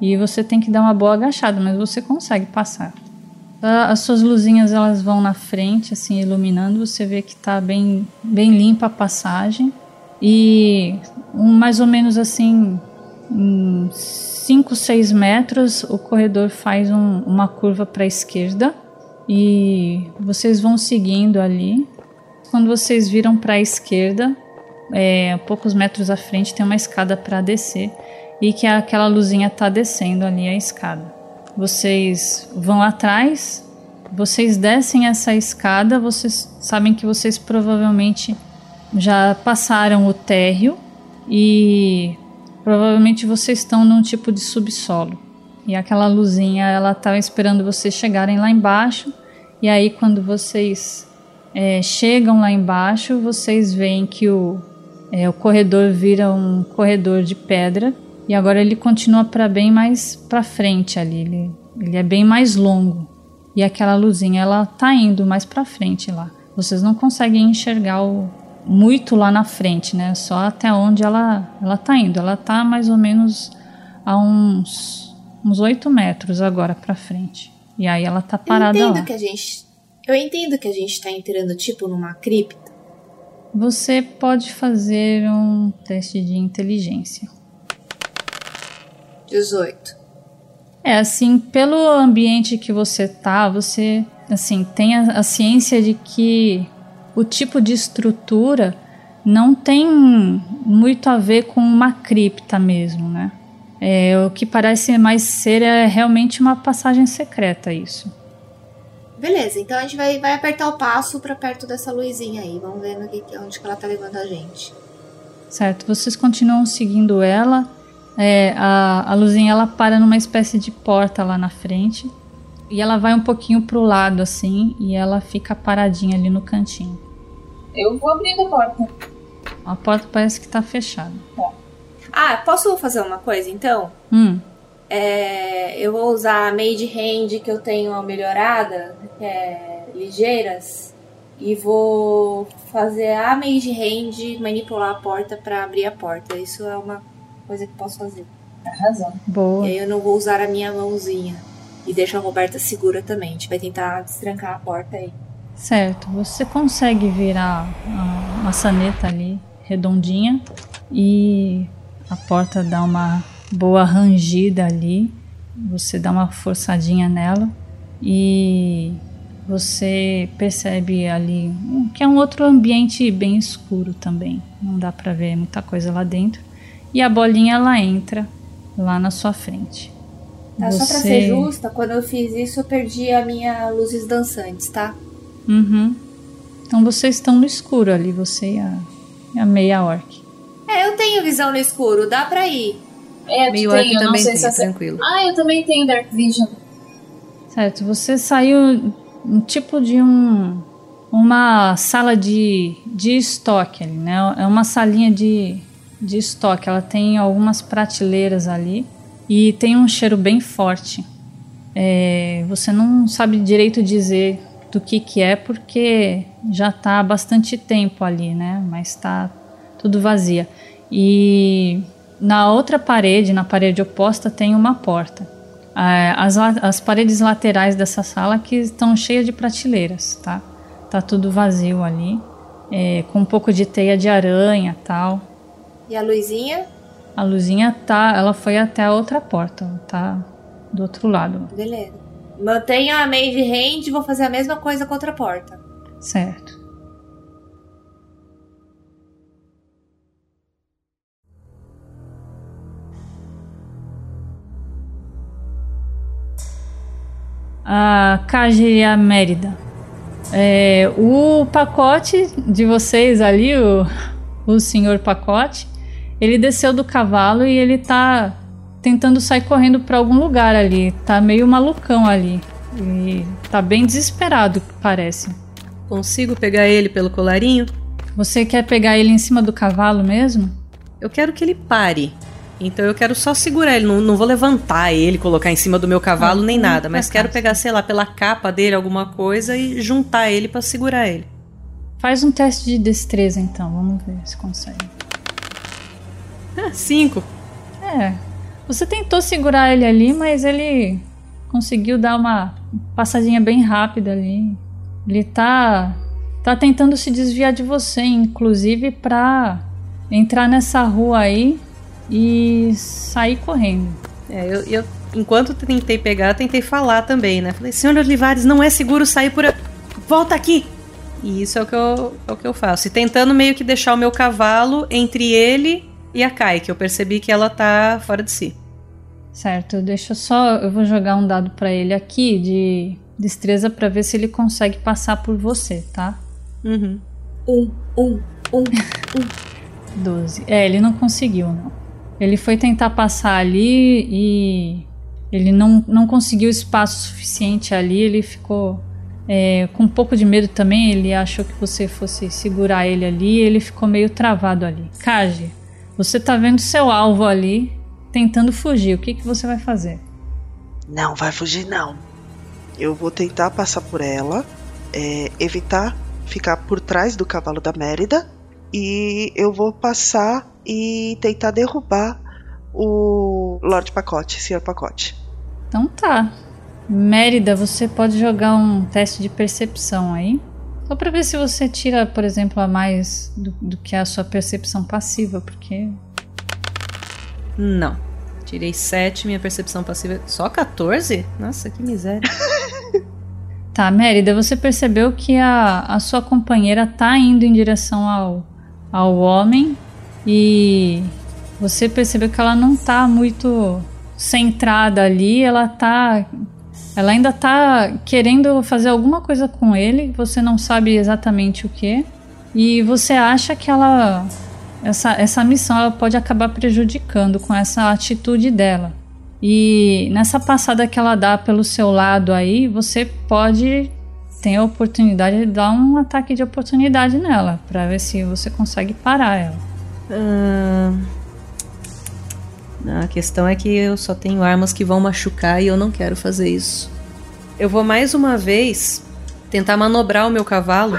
E você tem que dar uma boa agachada, mas você consegue passar. A- As suas luzinhas elas vão na frente, assim, iluminando. Você vê que tá bem, bem limpa a passagem. E um, mais ou menos assim, 5, 6 metros, o corredor faz um- uma curva para a esquerda. E vocês vão seguindo ali. Quando vocês viram para a esquerda, é, poucos metros à frente, tem uma escada para descer. E que aquela luzinha tá descendo ali a escada. Vocês vão atrás, vocês descem essa escada, vocês sabem que vocês provavelmente já passaram o térreo e provavelmente vocês estão num tipo de subsolo. E aquela luzinha, ela estava esperando vocês chegarem lá embaixo. E aí, quando vocês é, chegam lá embaixo, vocês veem que o, é, o corredor vira um corredor de pedra. E agora ele continua para bem mais para frente ali. Ele, ele é bem mais longo. E aquela luzinha, ela tá indo mais para frente lá. Vocês não conseguem enxergar o, muito lá na frente, né? Só até onde ela, ela tá indo. Ela tá mais ou menos a uns uns 8 metros agora para frente. E aí ela tá parada eu entendo lá. que a gente. Eu entendo que a gente tá entrando tipo numa cripta. Você pode fazer um teste de inteligência. 18. É, assim, pelo ambiente que você tá, você, assim, tem a, a ciência de que o tipo de estrutura não tem muito a ver com uma cripta mesmo, né? É, o que parece mais ser é realmente uma passagem secreta isso. Beleza, então a gente vai, vai apertar o passo pra perto dessa luzinha aí. Vamos ver no que, onde que ela tá levando a gente. Certo, vocês continuam seguindo ela. É, a, a luzinha ela para numa espécie de porta lá na frente. E ela vai um pouquinho pro lado assim. E ela fica paradinha ali no cantinho. Eu vou abrindo a porta. A porta parece que tá fechada. Ah, posso fazer uma coisa então? Hum, É, eu vou usar a Made Hand que eu tenho melhorada, que é ligeiras, e vou fazer a Made Hand manipular a porta pra abrir a porta. Isso é uma coisa que posso fazer. Arrasou. boa. E aí eu não vou usar a minha mãozinha. E deixa a Roberta segura também. A gente vai tentar destrancar a porta aí. Certo, você consegue virar a maçaneta ali redondinha e a porta dá uma boa rangida ali. Você dá uma forçadinha nela e você percebe ali que é um outro ambiente bem escuro também. Não dá pra ver muita coisa lá dentro. E a bolinha ela entra lá na sua frente. Tá, só pra ser justa, quando eu fiz isso eu perdi a minha luzes dançantes, tá? Uhum. Então vocês estão no escuro ali, você e a, e a meia orc. É, eu tenho visão no escuro, dá pra ir. É, Meio tem, orc eu não também sei tem, se tranquilo. Ah, eu também tenho Dark Vision. Certo, você saiu um tipo de um uma sala de, de estoque ali, né? É uma salinha de, de estoque. Ela tem algumas prateleiras ali e tem um cheiro bem forte. É, você não sabe direito dizer do que que é porque já está há bastante tempo ali, né? Mas está tudo vazia. E na outra parede, na parede oposta, tem uma porta. Ah, As, as paredes laterais dessa sala que estão cheias de prateleiras, tá? Tá tudo vazio ali, é, com um pouco de teia de aranha, tal. E a luzinha? A luzinha tá, ela foi até a outra porta, tá do outro lado, Beleza. Mantenha a made hand e vou fazer a mesma coisa com outra porta. certo? A Kaji e a Mérida. É, o pacote de vocês ali, o, o senhor pacote, ele desceu do cavalo e ele tá tentando sair correndo pra algum lugar ali. Tá meio malucão ali. E tá bem desesperado, parece. Consigo pegar ele pelo colarinho? Você quer pegar ele em cima do cavalo mesmo? Eu quero que ele pare. Então eu quero só segurar ele. Não, não vou levantar ele, colocar em cima do meu cavalo, Ah, nem hum, nada. Mas quero pegar, sei lá, pela capa dele, alguma coisa e juntar ele pra segurar ele. Faz um teste de destreza então, vamos ver se consegue. Ah, cinco. É. Você tentou segurar ele ali, mas ele conseguiu dar uma passadinha bem rápida ali. Ele tá tá tentando se desviar de você, inclusive pra entrar nessa rua aí e sair correndo. É, eu, eu, enquanto tentei pegar, tentei falar também, né? Falei, senhor Olivares, não é seguro sair por. a- Volta aqui! E isso é o, que eu, é o que eu faço. E tentando meio que deixar o meu cavalo entre ele e a Kai, que eu percebi que ela tá fora de si. Certo, deixa eu só, eu vou jogar um dado pra ele aqui de destreza pra ver se ele consegue passar por você, tá? Uhum. Um, um, um. (laughs) 12. É, ele não conseguiu, não. Ele foi tentar passar ali e ele não, não conseguiu espaço suficiente ali, ele ficou é, com um pouco de medo também, ele achou que você fosse segurar ele ali, ele ficou meio travado ali. Kaji, você tá vendo seu alvo ali tentando fugir, o que, que você vai fazer? Não vai fugir, não. Eu vou tentar passar por ela, é, evitar ficar por trás do cavalo da Mérida e eu vou passar e tentar derrubar o Lorde Pacote, Sr. Pacote. Então tá. Mérida, você pode jogar um teste de percepção aí. Só pra ver se você tira, por exemplo, a mais do, do que a sua percepção passiva, porque. Não. Tirei 7, minha percepção passiva. Só 14? Nossa, que miséria. (laughs) Tá, Mérida, você percebeu que a, a sua companheira tá indo em direção ao, ao homem e você percebeu que ela não tá muito centrada ali, ela tá. Ela ainda tá querendo fazer alguma coisa com ele, você não sabe exatamente o que. E você acha que ela. Essa, essa missão ela pode acabar prejudicando com essa atitude dela. E nessa passada que ela dá pelo seu lado aí, você pode ter a oportunidade de dar um ataque de oportunidade nela, pra ver se você consegue parar ela. A questão é que eu só tenho armas que vão machucar e eu não quero fazer isso. Eu vou mais uma vez tentar manobrar o meu cavalo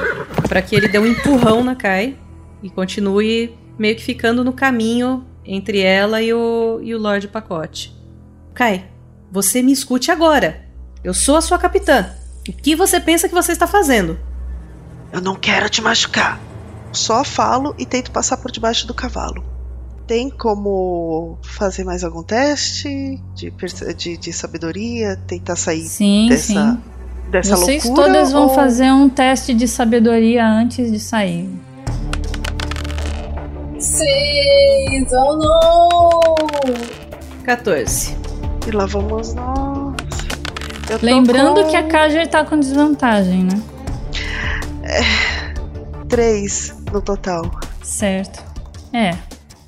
para que ele dê um empurrão na Kai e continue meio que ficando no caminho entre ela e o, e o Lorde Pacote. Kai, você me escute agora. Eu sou a sua capitã. O que você pensa que você está fazendo? Eu não quero te machucar. Só falo e tento passar por debaixo do cavalo. Tem como fazer mais algum teste de, de, de sabedoria? Tentar sair Sim, dessa, sim. dessa Vocês loucura? todas vão ou- fazer um teste de sabedoria antes de sair. Seis! Oh não! 14. E lá vamos nós. Eu Lembrando com que a Kajer tá com desvantagem, né? Três no total. Certo. É.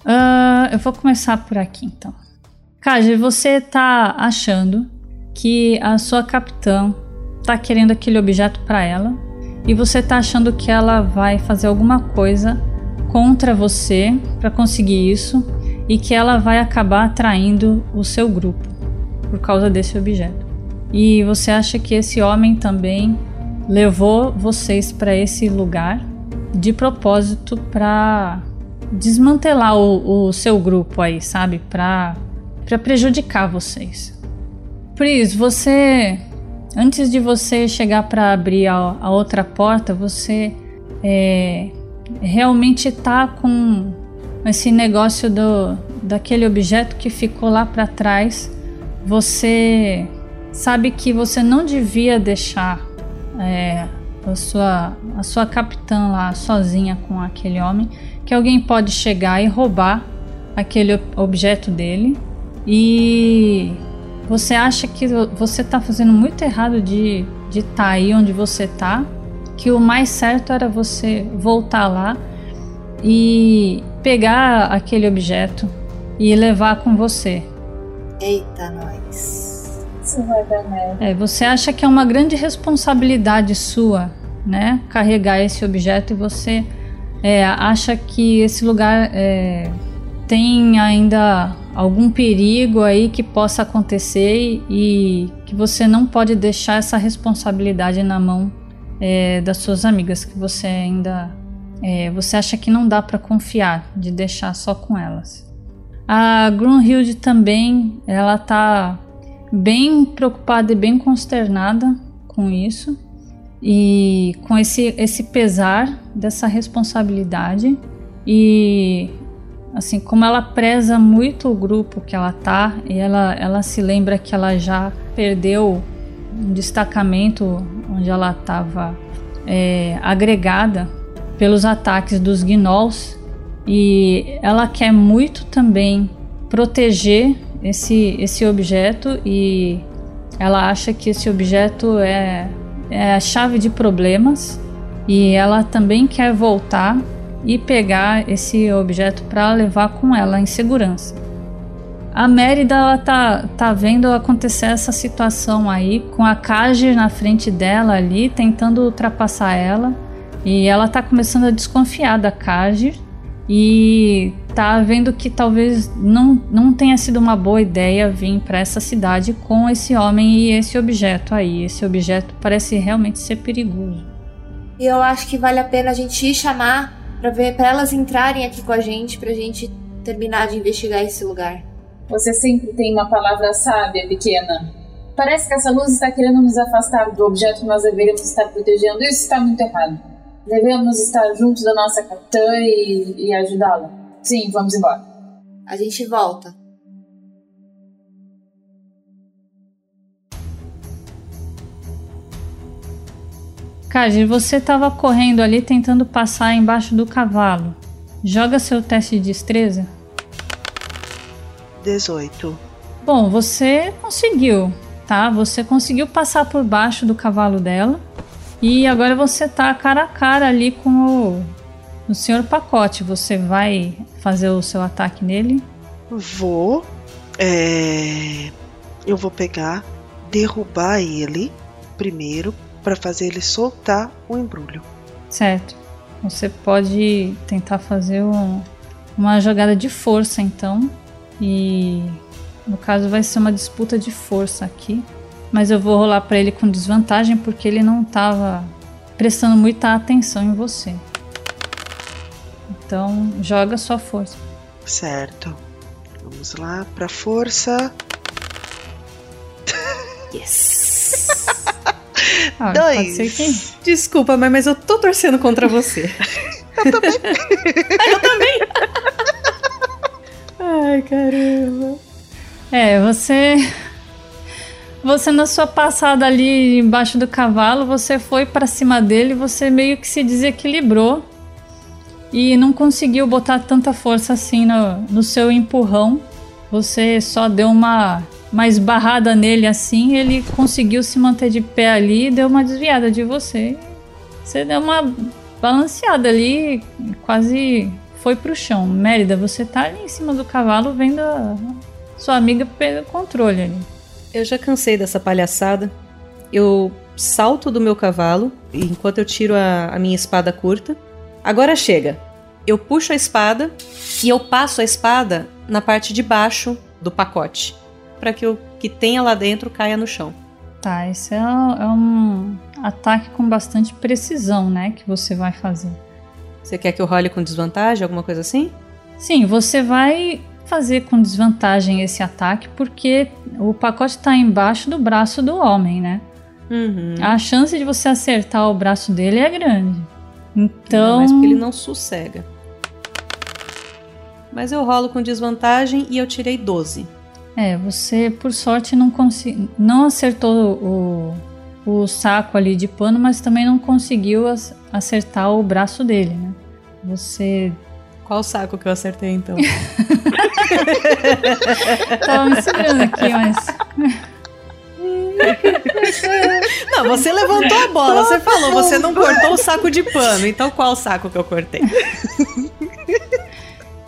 Uh, eu vou começar por aqui então. Kaji, você tá achando que a sua capitã tá querendo aquele objeto para ela e você tá achando que ela vai fazer alguma coisa contra você para conseguir isso e que ela vai acabar atraindo o seu grupo por causa desse objeto. E você acha que esse homem também levou vocês para esse lugar de propósito para desmantelar o, o, seu grupo aí, sabe? Para para prejudicar vocês. Pris, você antes de você chegar para abrir a, a, outra porta, você é, realmente tá com esse negócio do daquele objeto que ficou lá para trás. Você sabe que você não devia deixar é, a sua a sua capitã lá sozinha com aquele homem, que alguém pode chegar e roubar aquele objeto dele e você acha que você está fazendo muito errado de de estar tá aí onde você está, que o mais certo era você voltar lá e pegar aquele objeto e levar com você. Eita, nós. Isso vai dar merda. É, você acha que é uma grande responsabilidade sua, né? Carregar esse objeto e você é, acha que esse lugar é, tem ainda algum perigo aí que possa acontecer e que você não pode deixar essa responsabilidade na mão é, das suas amigas, que você ainda é, você acha que não dá para confiar de deixar só com elas. A Grunhild também, ela tá bem preocupada e bem consternada com isso e com esse, esse pesar dessa responsabilidade e assim como ela preza muito o grupo que ela tá e ela, ela se lembra que ela já perdeu um destacamento onde ela estava é, agregada pelos ataques dos gnolls e ela quer muito também proteger esse, esse objeto e ela acha que esse objeto é, é a chave de problemas e ela também quer voltar e pegar esse objeto para levar com ela em segurança. A Mérida ela tá, tá vendo acontecer essa situação aí com a Kaji na frente dela ali tentando ultrapassar ela e ela tá começando a desconfiar da Kaji e tá vendo que talvez não, não tenha sido uma boa ideia vir para essa cidade com esse homem e esse objeto aí. Esse objeto parece realmente ser perigoso. E eu acho que vale a pena a gente ir chamar para ver para elas entrarem aqui com a gente pra gente terminar de investigar esse lugar. Você sempre tem uma palavra sábia, pequena. Parece que essa luz está querendo nos afastar do objeto que nós deveríamos estar protegendo. Isso está muito errado. Devemos estar junto da nossa capitã e, e ajudá-la. Sim, vamos embora. A gente volta. Kaji, você estava correndo ali tentando passar embaixo do cavalo. Joga seu teste de destreza. 18. Bom, você conseguiu, tá? Você conseguiu passar por baixo do cavalo dela. E agora você tá cara a cara ali com o, o senhor pacote. Você vai fazer o seu ataque nele? Vou. É... Eu vou pegar, derrubar ele primeiro para fazer ele soltar o embrulho. Certo. Você pode tentar fazer um, uma jogada de força então. E no caso vai ser uma disputa de força aqui mas eu vou rolar para ele com desvantagem porque ele não estava prestando muita atenção em você. Então, joga sua força. Certo. Vamos lá para força. Yes. ah, Dois. Desculpa, mas eu tô torcendo contra você. (laughs) eu também. (laughs) eu também. Ai, caramba. É, você você na sua passada ali embaixo do cavalo, você foi para cima dele, você meio que se desequilibrou e não conseguiu botar tanta força assim no, no seu empurrão. Você só deu uma uma esbarrada nele assim, ele conseguiu se manter de pé ali deu uma desviada de você. Você deu uma balanceada ali, quase foi pro chão. Mérida, você tá ali em cima do cavalo vendo a sua amiga pelo controle ali. Eu já cansei dessa palhaçada. Eu salto do meu cavalo enquanto eu tiro a, a minha espada curta. Agora chega. Eu puxo a espada e eu passo a espada na parte de baixo do pacote para que o que tenha lá dentro caia no chão. Tá, esse é, é um ataque com bastante precisão, né? Que você vai fazer. Você quer que eu role com desvantagem, alguma coisa assim? Sim, você vai fazer com desvantagem esse ataque porque o pacote está embaixo do braço do homem, né? Uhum. A chance de você acertar o braço dele é grande. Então. Mas porque ele não sossega. Mas eu rolo com desvantagem e eu tirei 12. É, você por sorte não consegui, não acertou o, o saco ali de pano, mas também não conseguiu acertar o braço dele, né? Você qual saco que eu acertei então? (laughs) (laughs) Tava me segurando aqui, mas. (laughs) Não, você levantou a bola, você falou, você não cortou o saco de pano, então qual saco que eu cortei?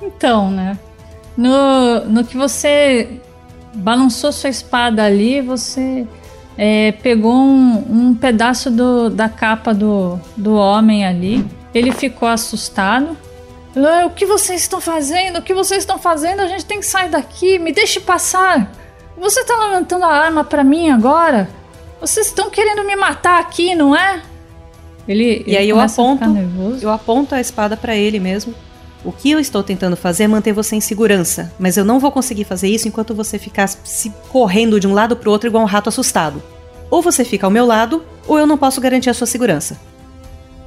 Então, né? No, no que você balançou sua espada ali, você é, pegou um, um pedaço do, da capa do, do homem ali. Ele ficou assustado. Ah, o que vocês estão fazendo? O que vocês estão fazendo? A gente tem que sair daqui. Me deixe passar. Você está levantando a arma para mim agora? Vocês estão querendo me matar aqui, não é? Ele, e aí eu aponto, eu aponto a espada para ele mesmo. O que eu estou tentando fazer é manter você em segurança, mas eu não vou conseguir fazer isso enquanto você ficar se correndo de um lado para o outro igual um rato assustado. Ou você fica ao meu lado, ou eu não posso garantir a sua segurança.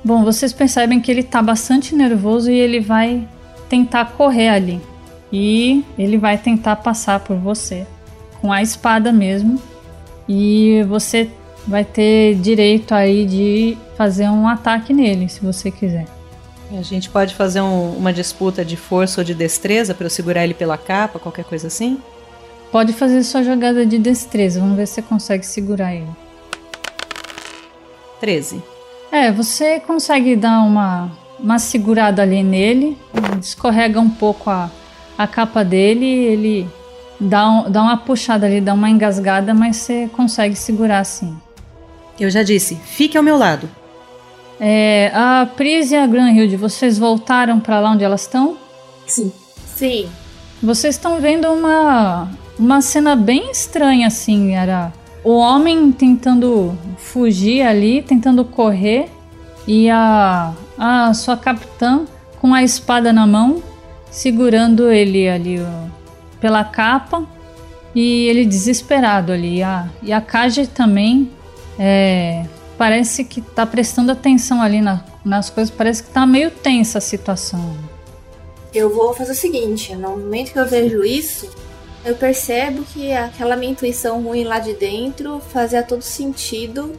Bom, vocês percebem que ele tá bastante nervoso e ele vai tentar correr ali. E ele vai tentar passar por você com a espada mesmo. E você vai ter direito aí de fazer um ataque nele, se você quiser. A gente pode fazer um, uma disputa de força ou de destreza para eu segurar ele pela capa, qualquer coisa assim? Pode fazer sua jogada de destreza, vamos ver se você consegue segurar ele. 13. É, você consegue dar uma, uma segurada ali nele, escorrega um pouco a, a capa dele, ele dá, um, dá uma puxada ali, dá uma engasgada, mas você consegue segurar assim. Eu já disse, fique ao meu lado. É, a Pris e a Granhild, vocês voltaram para lá onde elas estão? Sim. Sim. Vocês estão vendo uma, uma cena bem estranha, assim, era o homem tentando fugir ali, tentando correr, e a, a sua capitã com a espada na mão, segurando ele ali ó, pela capa, e ele desesperado ali. A, e a Kaji também é, parece que tá prestando atenção ali na, nas coisas, parece que tá meio tensa a situação. Eu vou fazer o seguinte, no momento que eu vejo isso, eu percebo que aquela minha intuição ruim lá de dentro fazia todo sentido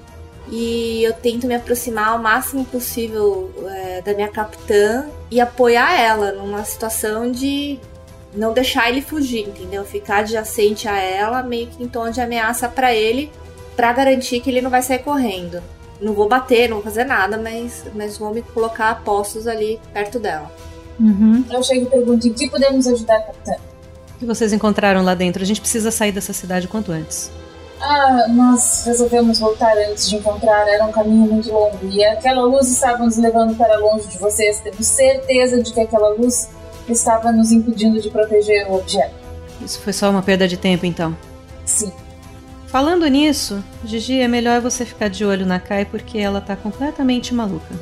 e eu tento me aproximar ao máximo possível é, da minha capitã e apoiar ela numa situação de não deixar ele fugir, entendeu? Ficar adjacente a ela, meio que em tom de ameaça para ele, para garantir que ele não vai sair correndo. Não vou bater, não vou fazer nada, mas, mas vou me colocar a postos ali perto dela. Uhum. Eu chego e pergunto: em que podemos ajudar, capitã? O que vocês encontraram lá dentro? A gente precisa sair dessa cidade quanto antes. Ah, nós resolvemos voltar antes de encontrar. Era um caminho muito longo e aquela luz estava nos levando para longe de vocês. Temos certeza de que aquela luz estava nos impedindo de proteger o objeto. Isso foi só uma perda de tempo, então. Sim. Falando nisso, Gigi, é melhor você ficar de olho na Kai porque ela tá completamente maluca.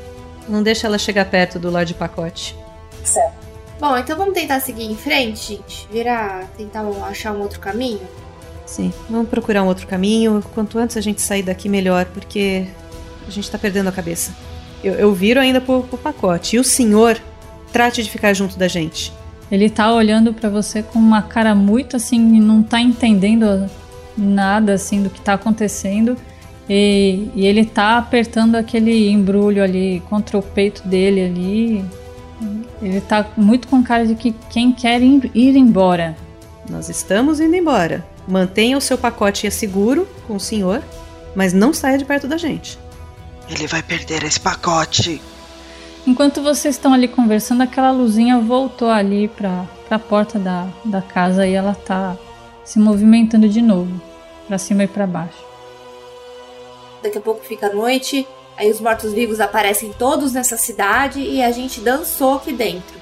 Não deixa ela chegar perto do Lorde Pacote. Certo. Bom, então vamos tentar seguir em frente, gente? Virar, tentar achar um outro caminho? Sim, vamos procurar um outro caminho. Quanto antes a gente sair daqui, melhor, porque a gente tá perdendo a cabeça. Eu, eu viro ainda pro, pro pacote. E o senhor, trate de ficar junto da gente. Ele tá olhando para você com uma cara muito assim, não tá entendendo nada assim do que tá acontecendo. E, e ele tá apertando aquele embrulho ali contra o peito dele ali, ele tá muito com cara de que quem quer ir embora. Nós estamos indo embora. Mantenha o seu pacote seguro com o senhor, mas não saia de perto da gente. Ele vai perder esse pacote. Enquanto vocês estão ali conversando, aquela luzinha voltou ali pra, pra porta da, da casa e ela tá se movimentando de novo, pra cima e pra baixo. Daqui a pouco fica a noite, aí os mortos-vivos aparecem todos nessa cidade e a gente dançou aqui dentro.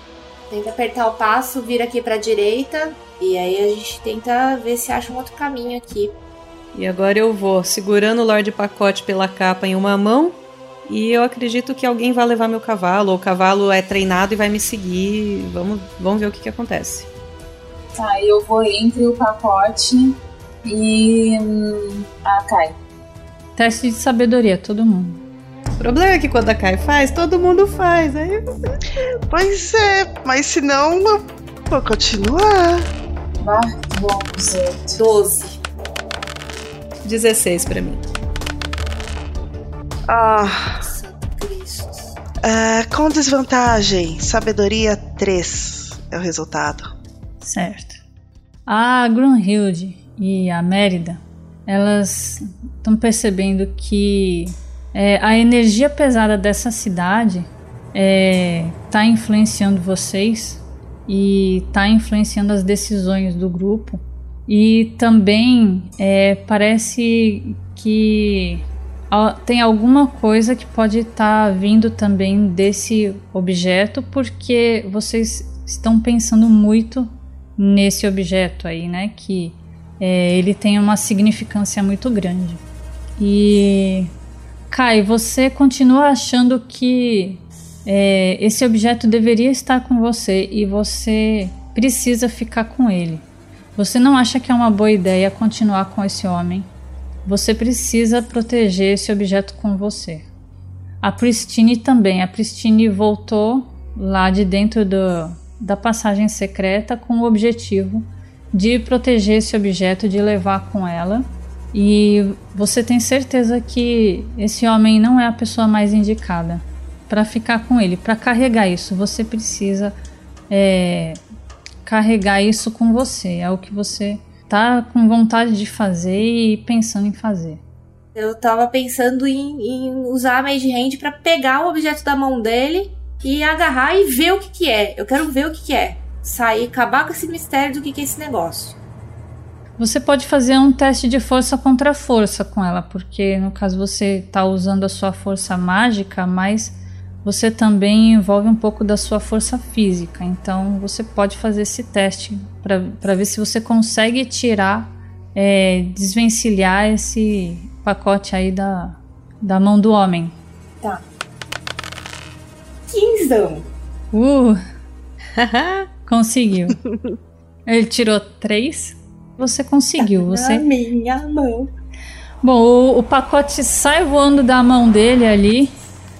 Tenta apertar o passo, vira aqui pra direita e aí a gente tenta ver se acha um outro caminho aqui. E agora eu vou segurando o Lorde Pacote pela capa em uma mão. E eu acredito que alguém vai levar meu cavalo, ou o cavalo é treinado e vai me seguir. Vamos, vamos ver o que, que acontece. Tá, eu vou entre o pacote e hum, a Kai. Teste de sabedoria, todo mundo. O problema é que quando a Kai faz, todo mundo faz. Aí Pois é, mas se não, eu vou continuar. Vá, vamos. 12. 16 pra mim. Ah, é, com desvantagem, sabedoria 3 é o resultado. Certo. A Grunhilde e a Mérida, elas estão percebendo que é, a energia pesada dessa cidade está influenciando vocês e está influenciando as decisões do grupo. E também é, parece que tem alguma coisa que pode estar vindo também desse objeto, porque vocês estão pensando muito nesse objeto aí, né? Que é, ele tem uma significância muito grande. E Kai, você continua achando que é, esse objeto deveria estar com você e você precisa ficar com ele. Você não acha que é uma boa ideia continuar com esse homem? Você precisa proteger esse objeto com você. A Pristine também. A Pristine voltou lá de dentro do, da passagem secreta com o objetivo de proteger esse objeto, de levar com ela. E você tem certeza que esse homem não é a pessoa mais indicada para ficar com ele, para carregar isso. Você precisa é, carregar isso com você. É o que você tá com vontade de fazer e pensando em fazer. Eu tava pensando em, em usar a Mage Hand pra pegar o objeto da mão dele e agarrar e ver o que que é. Eu quero ver o que que é. Sair, acabar com esse mistério do que que é esse negócio. Você pode fazer um teste de força contra força com ela, porque no caso você está usando a sua força mágica, mas você também envolve um pouco da sua força física. Então você pode fazer esse teste para ver se você consegue tirar, é, desvencilhar esse pacote aí da, da mão do homem. Tá. Quinzão. Uh! (laughs) Conseguiu. Ele tirou três. Você conseguiu. Você Na minha mão. Bom, o, o pacote sai voando da mão dele ali.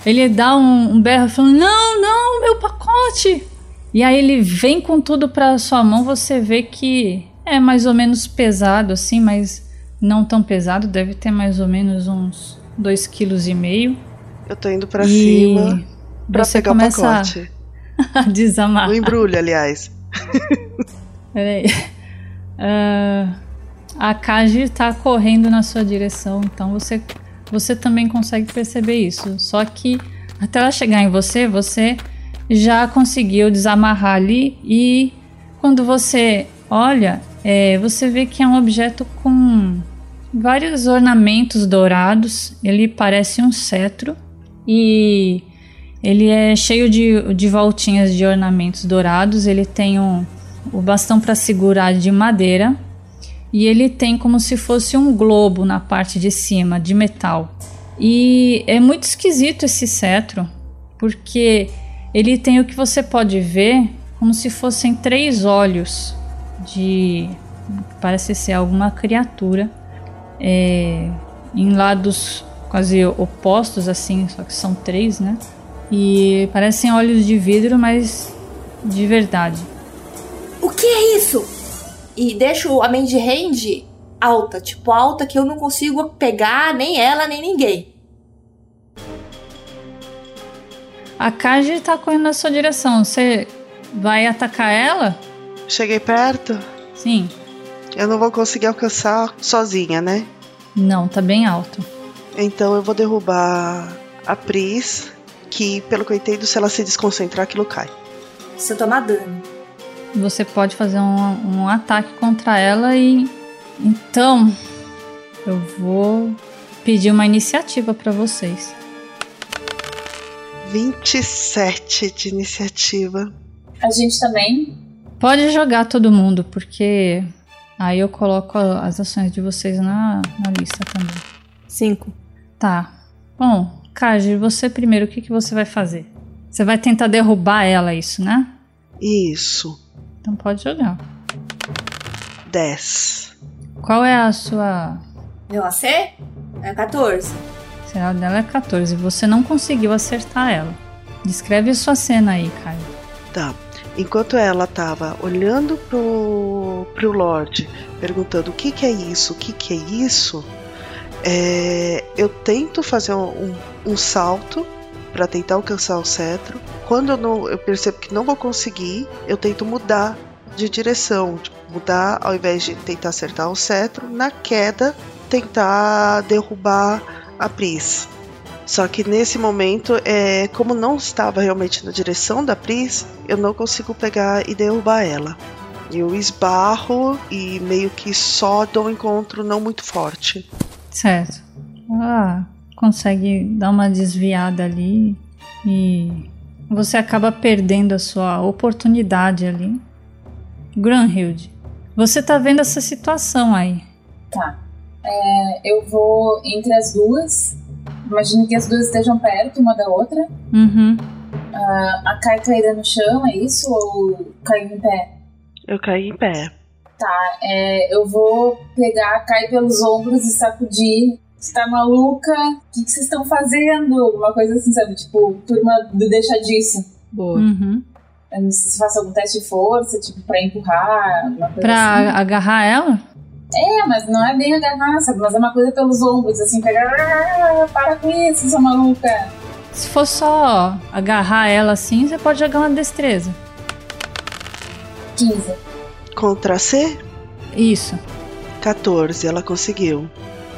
Ele dá um, um berro falando: Não, não, meu pacote! E aí ele vem com tudo pra sua mão. Você vê que é mais ou menos pesado assim, mas não tão pesado. Deve ter mais ou menos uns 2,5 kg. Eu tô indo pra E cima pra você pegar o pacote. (laughs) a desamarrar. No embrulho, aliás. Peraí. Ah, a Kaji tá correndo na sua direção, então você, você também consegue perceber isso. Só que até ela chegar em você, você já conseguiu desamarrar ali e quando você olha, é, você vê que é um objeto com vários ornamentos dourados. Ele parece um cetro e ele é cheio de, de voltinhas de ornamentos dourados. Ele tem um, o bastão para segurar de madeira e ele tem como se fosse um globo na parte de cima de metal. E é muito esquisito esse cetro, porque ele tem o que você pode ver como se fossem três olhos de parece ser alguma criatura é, em lados quase opostos assim, só que são três, né? E parecem olhos de vidro, mas de verdade. O que é isso? E deixo a Mandy Hand alta, tipo alta que eu não consigo pegar nem ela nem ninguém. A Kaji tá correndo na sua direção. Você vai atacar ela? Cheguei perto. Sim. Eu não vou conseguir alcançar sozinha, né? Não, tá bem alto. Então eu vou derrubar a Pris, que, pelo que eu entendo, se ela se desconcentrar, aquilo cai. Se eu tomar dano. Você pode fazer um, um ataque contra ela e. Então. Eu vou pedir uma iniciativa para vocês. 27 de iniciativa. A gente também. Pode jogar todo mundo, porque aí eu coloco as ações de vocês na, na lista também. Cinco. Tá. Bom, Kaji, você primeiro, o que, que você vai fazer? Você vai tentar derrubar ela, isso, né? Isso. Então pode jogar. 10. Qual é a sua. Meu AC é 14. Será dela é 14. Você não conseguiu acertar ela. Descreve a sua cena aí, Caio. Tá. Enquanto ela tava olhando pro, pro Lorde, perguntando o que que é isso, o que que é isso, é, eu tento fazer um, um, um salto para tentar alcançar o cetro. Quando eu, não, eu percebo que não vou conseguir, eu tento mudar de direção, tipo, mudar ao invés de tentar acertar o cetro, na queda tentar derrubar a Pris. Só que nesse momento, é, como não estava realmente na direção da Pris, eu não consigo pegar e derrubar ela. Eu esbarro e meio que só dou um encontro não muito forte. Certo. Ah, consegue dar uma desviada ali e você acaba perdendo a sua oportunidade ali. Granhild, você tá vendo essa situação aí. Tá. É, eu vou entre as duas. Imagino que as duas estejam perto uma da outra. Uhum. Ah, a Kai caída no chão, é isso? Ou caiu em pé? Eu caí em pé. Tá, é, eu vou pegar a Kai pelos ombros e sacudir. Você tá maluca? O que que vocês estão fazendo? Alguma coisa assim, sabe? Tipo, turma do deixa disso. Boa. Uhum. Eu não sei se faço algum teste de força, tipo, pra empurrar, uma coisa Pra assim. agarrar ela? É, mas não é bem agarrar, sabe? Mas é uma coisa pelos ombros, assim, pegar. "Ah, Para com isso, sua maluca. Se for só agarrar ela assim, você pode jogar uma destreza. 15. Contra C, Isso. 14. Ela conseguiu.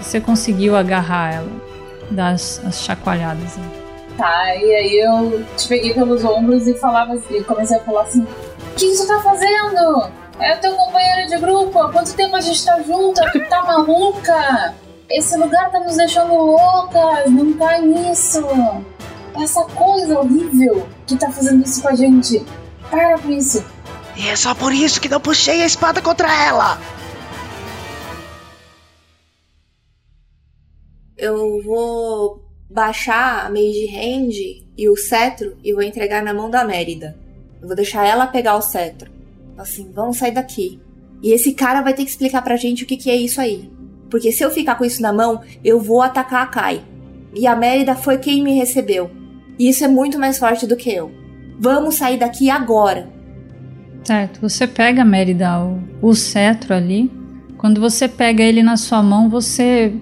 Você conseguiu agarrar ela. Dar as, as chacoalhadas. né? Tá, e aí eu te peguei pelos ombros e falava assim, comecei a falar assim: O que você tá fazendo? É teu companheiro de grupo, há quanto tempo a gente tá junto? Tu tá maluca? Esse lugar tá nos deixando loucas, não tá nisso. Essa coisa horrível que tá fazendo isso com a gente. Para com isso. E é só por isso que não puxei a espada contra ela. Eu vou baixar a Mage Hand e o cetro e vou entregar na mão da Mérida. Eu vou deixar ela pegar o cetro. Assim, vamos sair daqui. E esse cara vai ter que explicar pra gente o que, que é isso aí. Porque se eu ficar com isso na mão, eu vou atacar a Kai. E a Mérida foi quem me recebeu. E isso é muito mais forte do que eu. Vamos sair daqui agora. Certo. Você pega, Mérida, o, o cetro ali. Quando você pega ele na sua mão, você.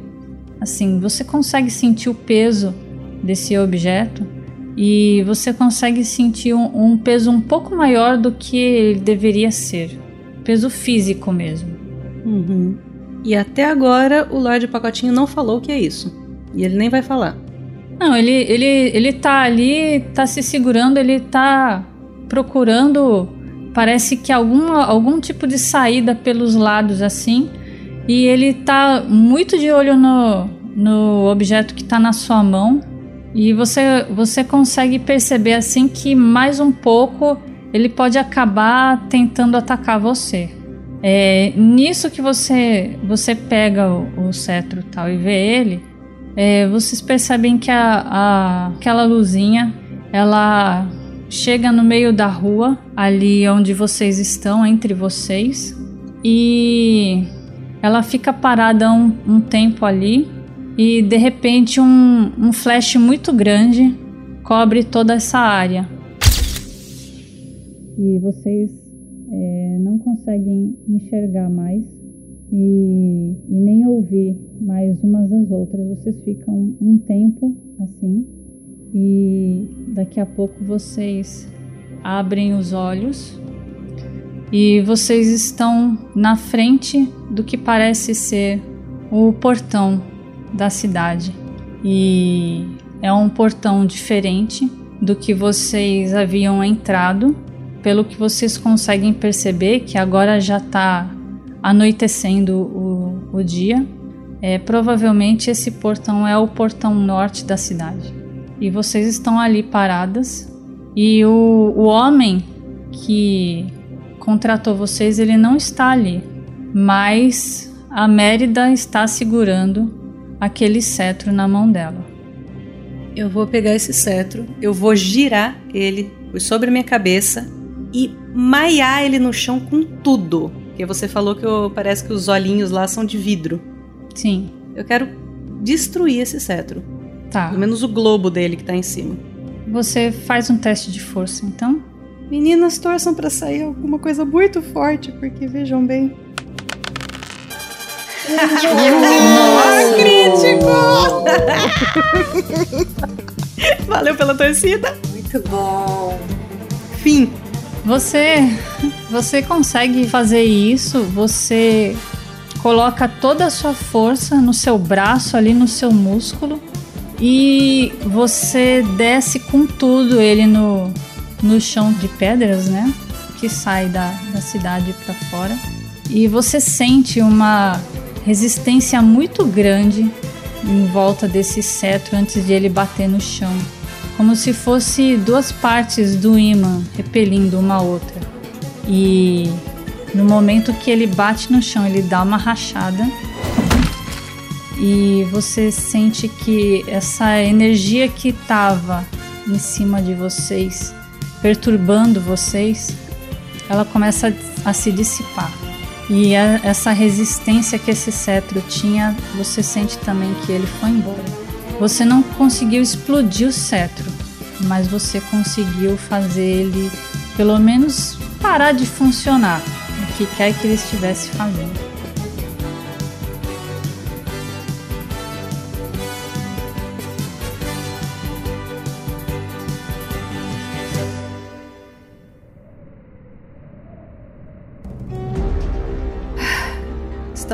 Assim, você consegue sentir o peso desse objeto. E você consegue sentir um, um peso um pouco maior do que ele deveria ser. Peso físico mesmo. Uhum. E até agora o Lorde Pacotinho não falou o que é isso. E ele nem vai falar. Não, ele, ele, ele tá ali, tá se segurando, ele tá procurando, parece que alguma, algum tipo de saída pelos lados assim. E ele tá muito de olho no, no objeto que tá na sua mão. E você, você consegue perceber assim que mais um pouco ele pode acabar tentando atacar você. É, nisso que você você pega o, o cetro tal e vê ele, é, vocês percebem que a, a- aquela luzinha ela chega no meio da rua, ali onde vocês estão, entre vocês, e ela fica parada um, um tempo ali, e de repente um, um flash muito grande cobre toda essa área. E vocês é, não conseguem enxergar mais e, e nem ouvir mais umas das outras. Vocês ficam um tempo assim e daqui a pouco vocês abrem os olhos e vocês estão na frente do que parece ser o portão da cidade. E é um portão diferente do que vocês haviam entrado. Pelo que vocês conseguem perceber, que agora já está anoitecendo o, o dia. É, provavelmente esse portão é o portão norte da cidade. E vocês estão ali paradas. E o, o homem que contratou vocês, ele não está ali. Mas a Mérida está segurando aquele cetro na mão dela. Eu vou pegar esse cetro, eu vou girar ele sobre a minha cabeça e maiar ele no chão com tudo. Porque você falou que eu, parece que os olhinhos lá são de vidro. Sim. Eu quero destruir esse cetro. Tá. Pelo menos o globo dele que tá em cima. Você faz um teste de força, então? Meninas, torçam para sair alguma coisa muito forte, porque vejam bem. Nossa, crítico! Valeu pela torcida. Muito bom. Fim. Você, você consegue fazer isso? Você coloca toda a sua força no seu braço ali, no seu músculo, e você desce com tudo ele no, no chão de pedras, né? Que sai da, da cidade para fora. E você sente uma resistência muito grande em volta desse cetro antes de ele bater no chão, como se fosse duas partes do imã repelindo uma outra. E no momento que ele bate no chão, ele dá uma rachada e você sente que essa energia que estava em cima de vocês, perturbando vocês, ela começa a se dissipar. E a, essa resistência que esse cetro tinha, você sente também que ele foi embora. Você não conseguiu explodir o cetro, mas você conseguiu fazer ele, pelo menos, parar de funcionar, o que quer que ele estivesse fazendo.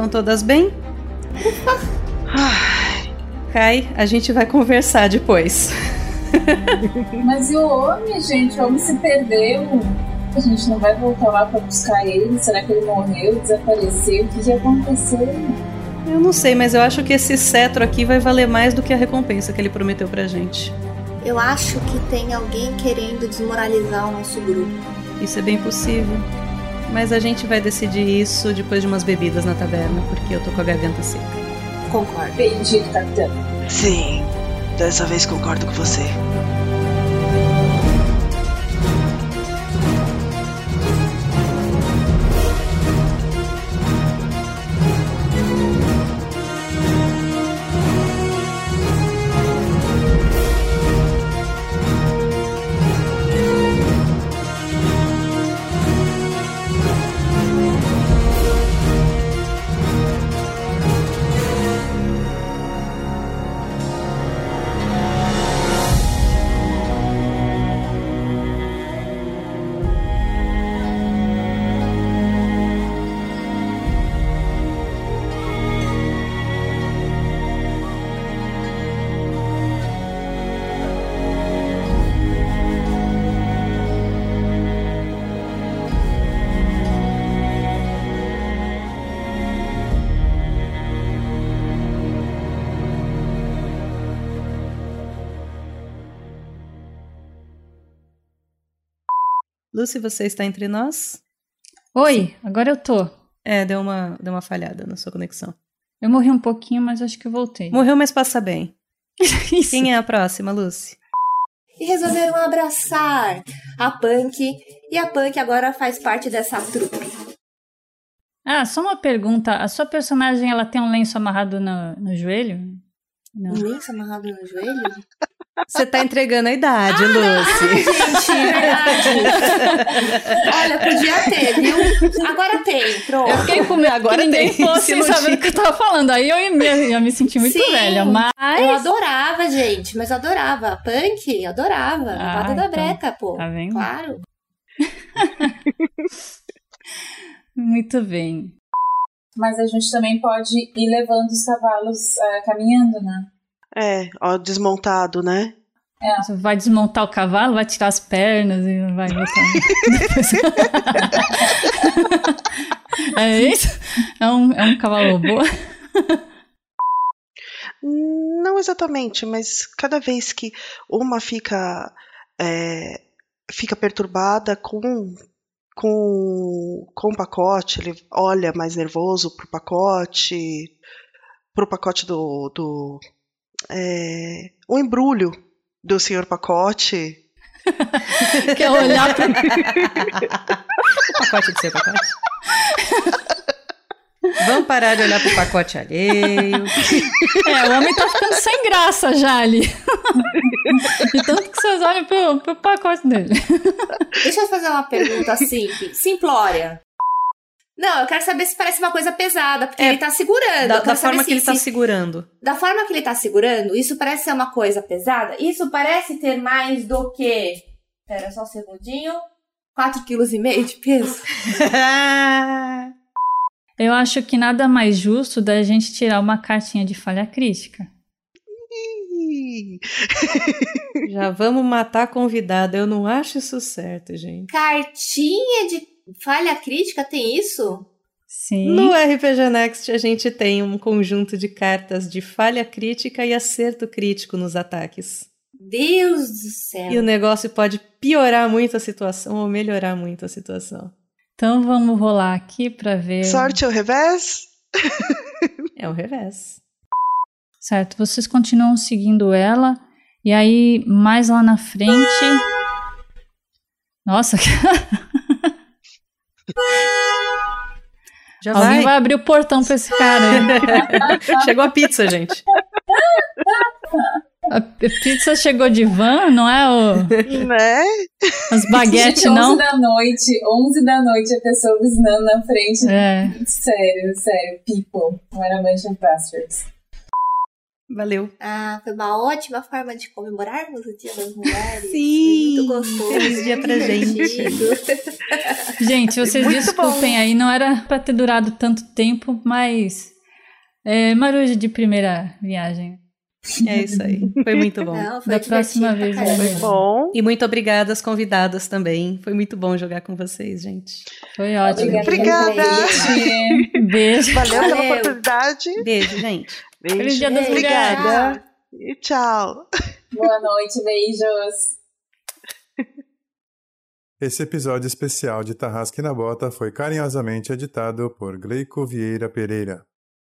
Estão todas bem? Kai, a gente vai conversar depois. Mas e o homem, gente? O homem se perdeu. A gente não vai voltar lá pra buscar ele? Será que ele morreu, desapareceu? O que, que aconteceu? Eu não sei, mas eu acho que esse cetro aqui vai valer mais do que a recompensa que ele prometeu pra gente. Eu acho que tem alguém querendo desmoralizar o nosso grupo. Isso é bem possível. Mas a gente vai decidir isso depois de umas bebidas na taverna, porque eu tô com a garganta seca. Concordo. Bendito, capitão. Sim, dessa vez concordo com você. Lucy, você está entre nós? Oi, agora eu tô. É, deu uma, deu uma falhada na sua conexão. Eu morri um pouquinho, mas acho que eu voltei. Morreu, mas passa bem. (laughs) Quem é a próxima, Lucy? E resolveram abraçar a Punk. E a Punk agora faz parte dessa trupe. Ah, só uma pergunta. A sua personagem, ela tem um lenço amarrado no, no joelho? Não. Um lenço amarrado no joelho? Você tá entregando a idade, Lucy. Gente, verdade. Olha, podia ter, viu? Agora tem, pronto. Eu fiquei com medo Agora que ninguém tem, fosse se (laughs) tinha. o que eu tava falando. Aí eu ia me, ia me sentir muito Sim, velha, mas... Eu adorava, gente, mas eu adorava. Punk, eu adorava. Ah, Levada da então, breca, pô. tá vendo? Claro. (laughs) Muito bem. Mas a gente também pode ir levando os cavalos ah, caminhando, né? É, ó, desmontado, né? É. Você vai desmontar o cavalo, vai tirar as pernas e vai (laughs) é isso? É um, é um cavalo boa? Não exatamente, mas cada vez que uma fica é, fica perturbada com com, com o pacote, ele olha mais nervoso pro pacote, pro pacote do, do é, o embrulho do senhor pacote. (laughs) Quer olhar pro... o (laughs) pacote do seu pacote? Vamos parar de olhar pro pacote alheio. (laughs) É, o homem tá ficando sem graça já ali. De tanto que vocês olham pro, pro pacote dele. Deixa eu fazer uma pergunta simples, simplória. Não, eu quero saber se parece uma coisa pesada, porque é, ele tá segurando. Da, da forma que ele tá segurando. Da forma que ele tá segurando, isso parece ser uma coisa pesada? Isso parece ter mais do que. Pera só um segundinho. 4,5 kg de peso? (laughs) Eu acho que nada mais justo da gente tirar uma cartinha de falha crítica. (laughs) Já vamos matar a convidada. Eu não acho isso certo, gente. Cartinha de falha crítica tem isso? Sim. No RPG Next a gente tem um conjunto de cartas de falha crítica e acerto crítico nos ataques. Deus do céu. E o negócio pode piorar muito a situação ou melhorar muito a situação. Então vamos rolar aqui para ver. Sorte ao revés? é o revés. Certo, vocês continuam seguindo ela. E aí, mais lá na frente. Nossa, (laughs) Já Alguém vai. vai abrir o portão pra esse cara. (laughs) Chegou a pizza, gente. A pizza chegou de van, não é o. Né? As baguetes, Gente, 11 não? da noite, 11 da noite, a pessoa buzinando na frente. É. Sério, sério, people. Não era Mansion Bastards. Valeu. Ah, foi uma ótima forma de comemorarmos o Dia das Mulheres. Sim. Foi muito gostoso. Feliz dia pra gente. Gente, vocês Muito desculpem aí, não era pra ter durado tanto tempo, mas. É, marujo de primeira viagem. É isso aí. Foi muito bom. Não, foi Da próxima vez, né? Bom. E muito obrigada às convidadas também. Foi muito bom jogar com vocês, gente. Foi ótimo. Obrigada. Gente, Beijo. Valeu pela Valeu. oportunidade. Beijo, gente. Beijo. Feliz Dia das Obrigada. E tchau. Boa noite, beijos. Esse episódio especial de Tarrasque na Bota foi carinhosamente editado por Gleico Vieira Pereira.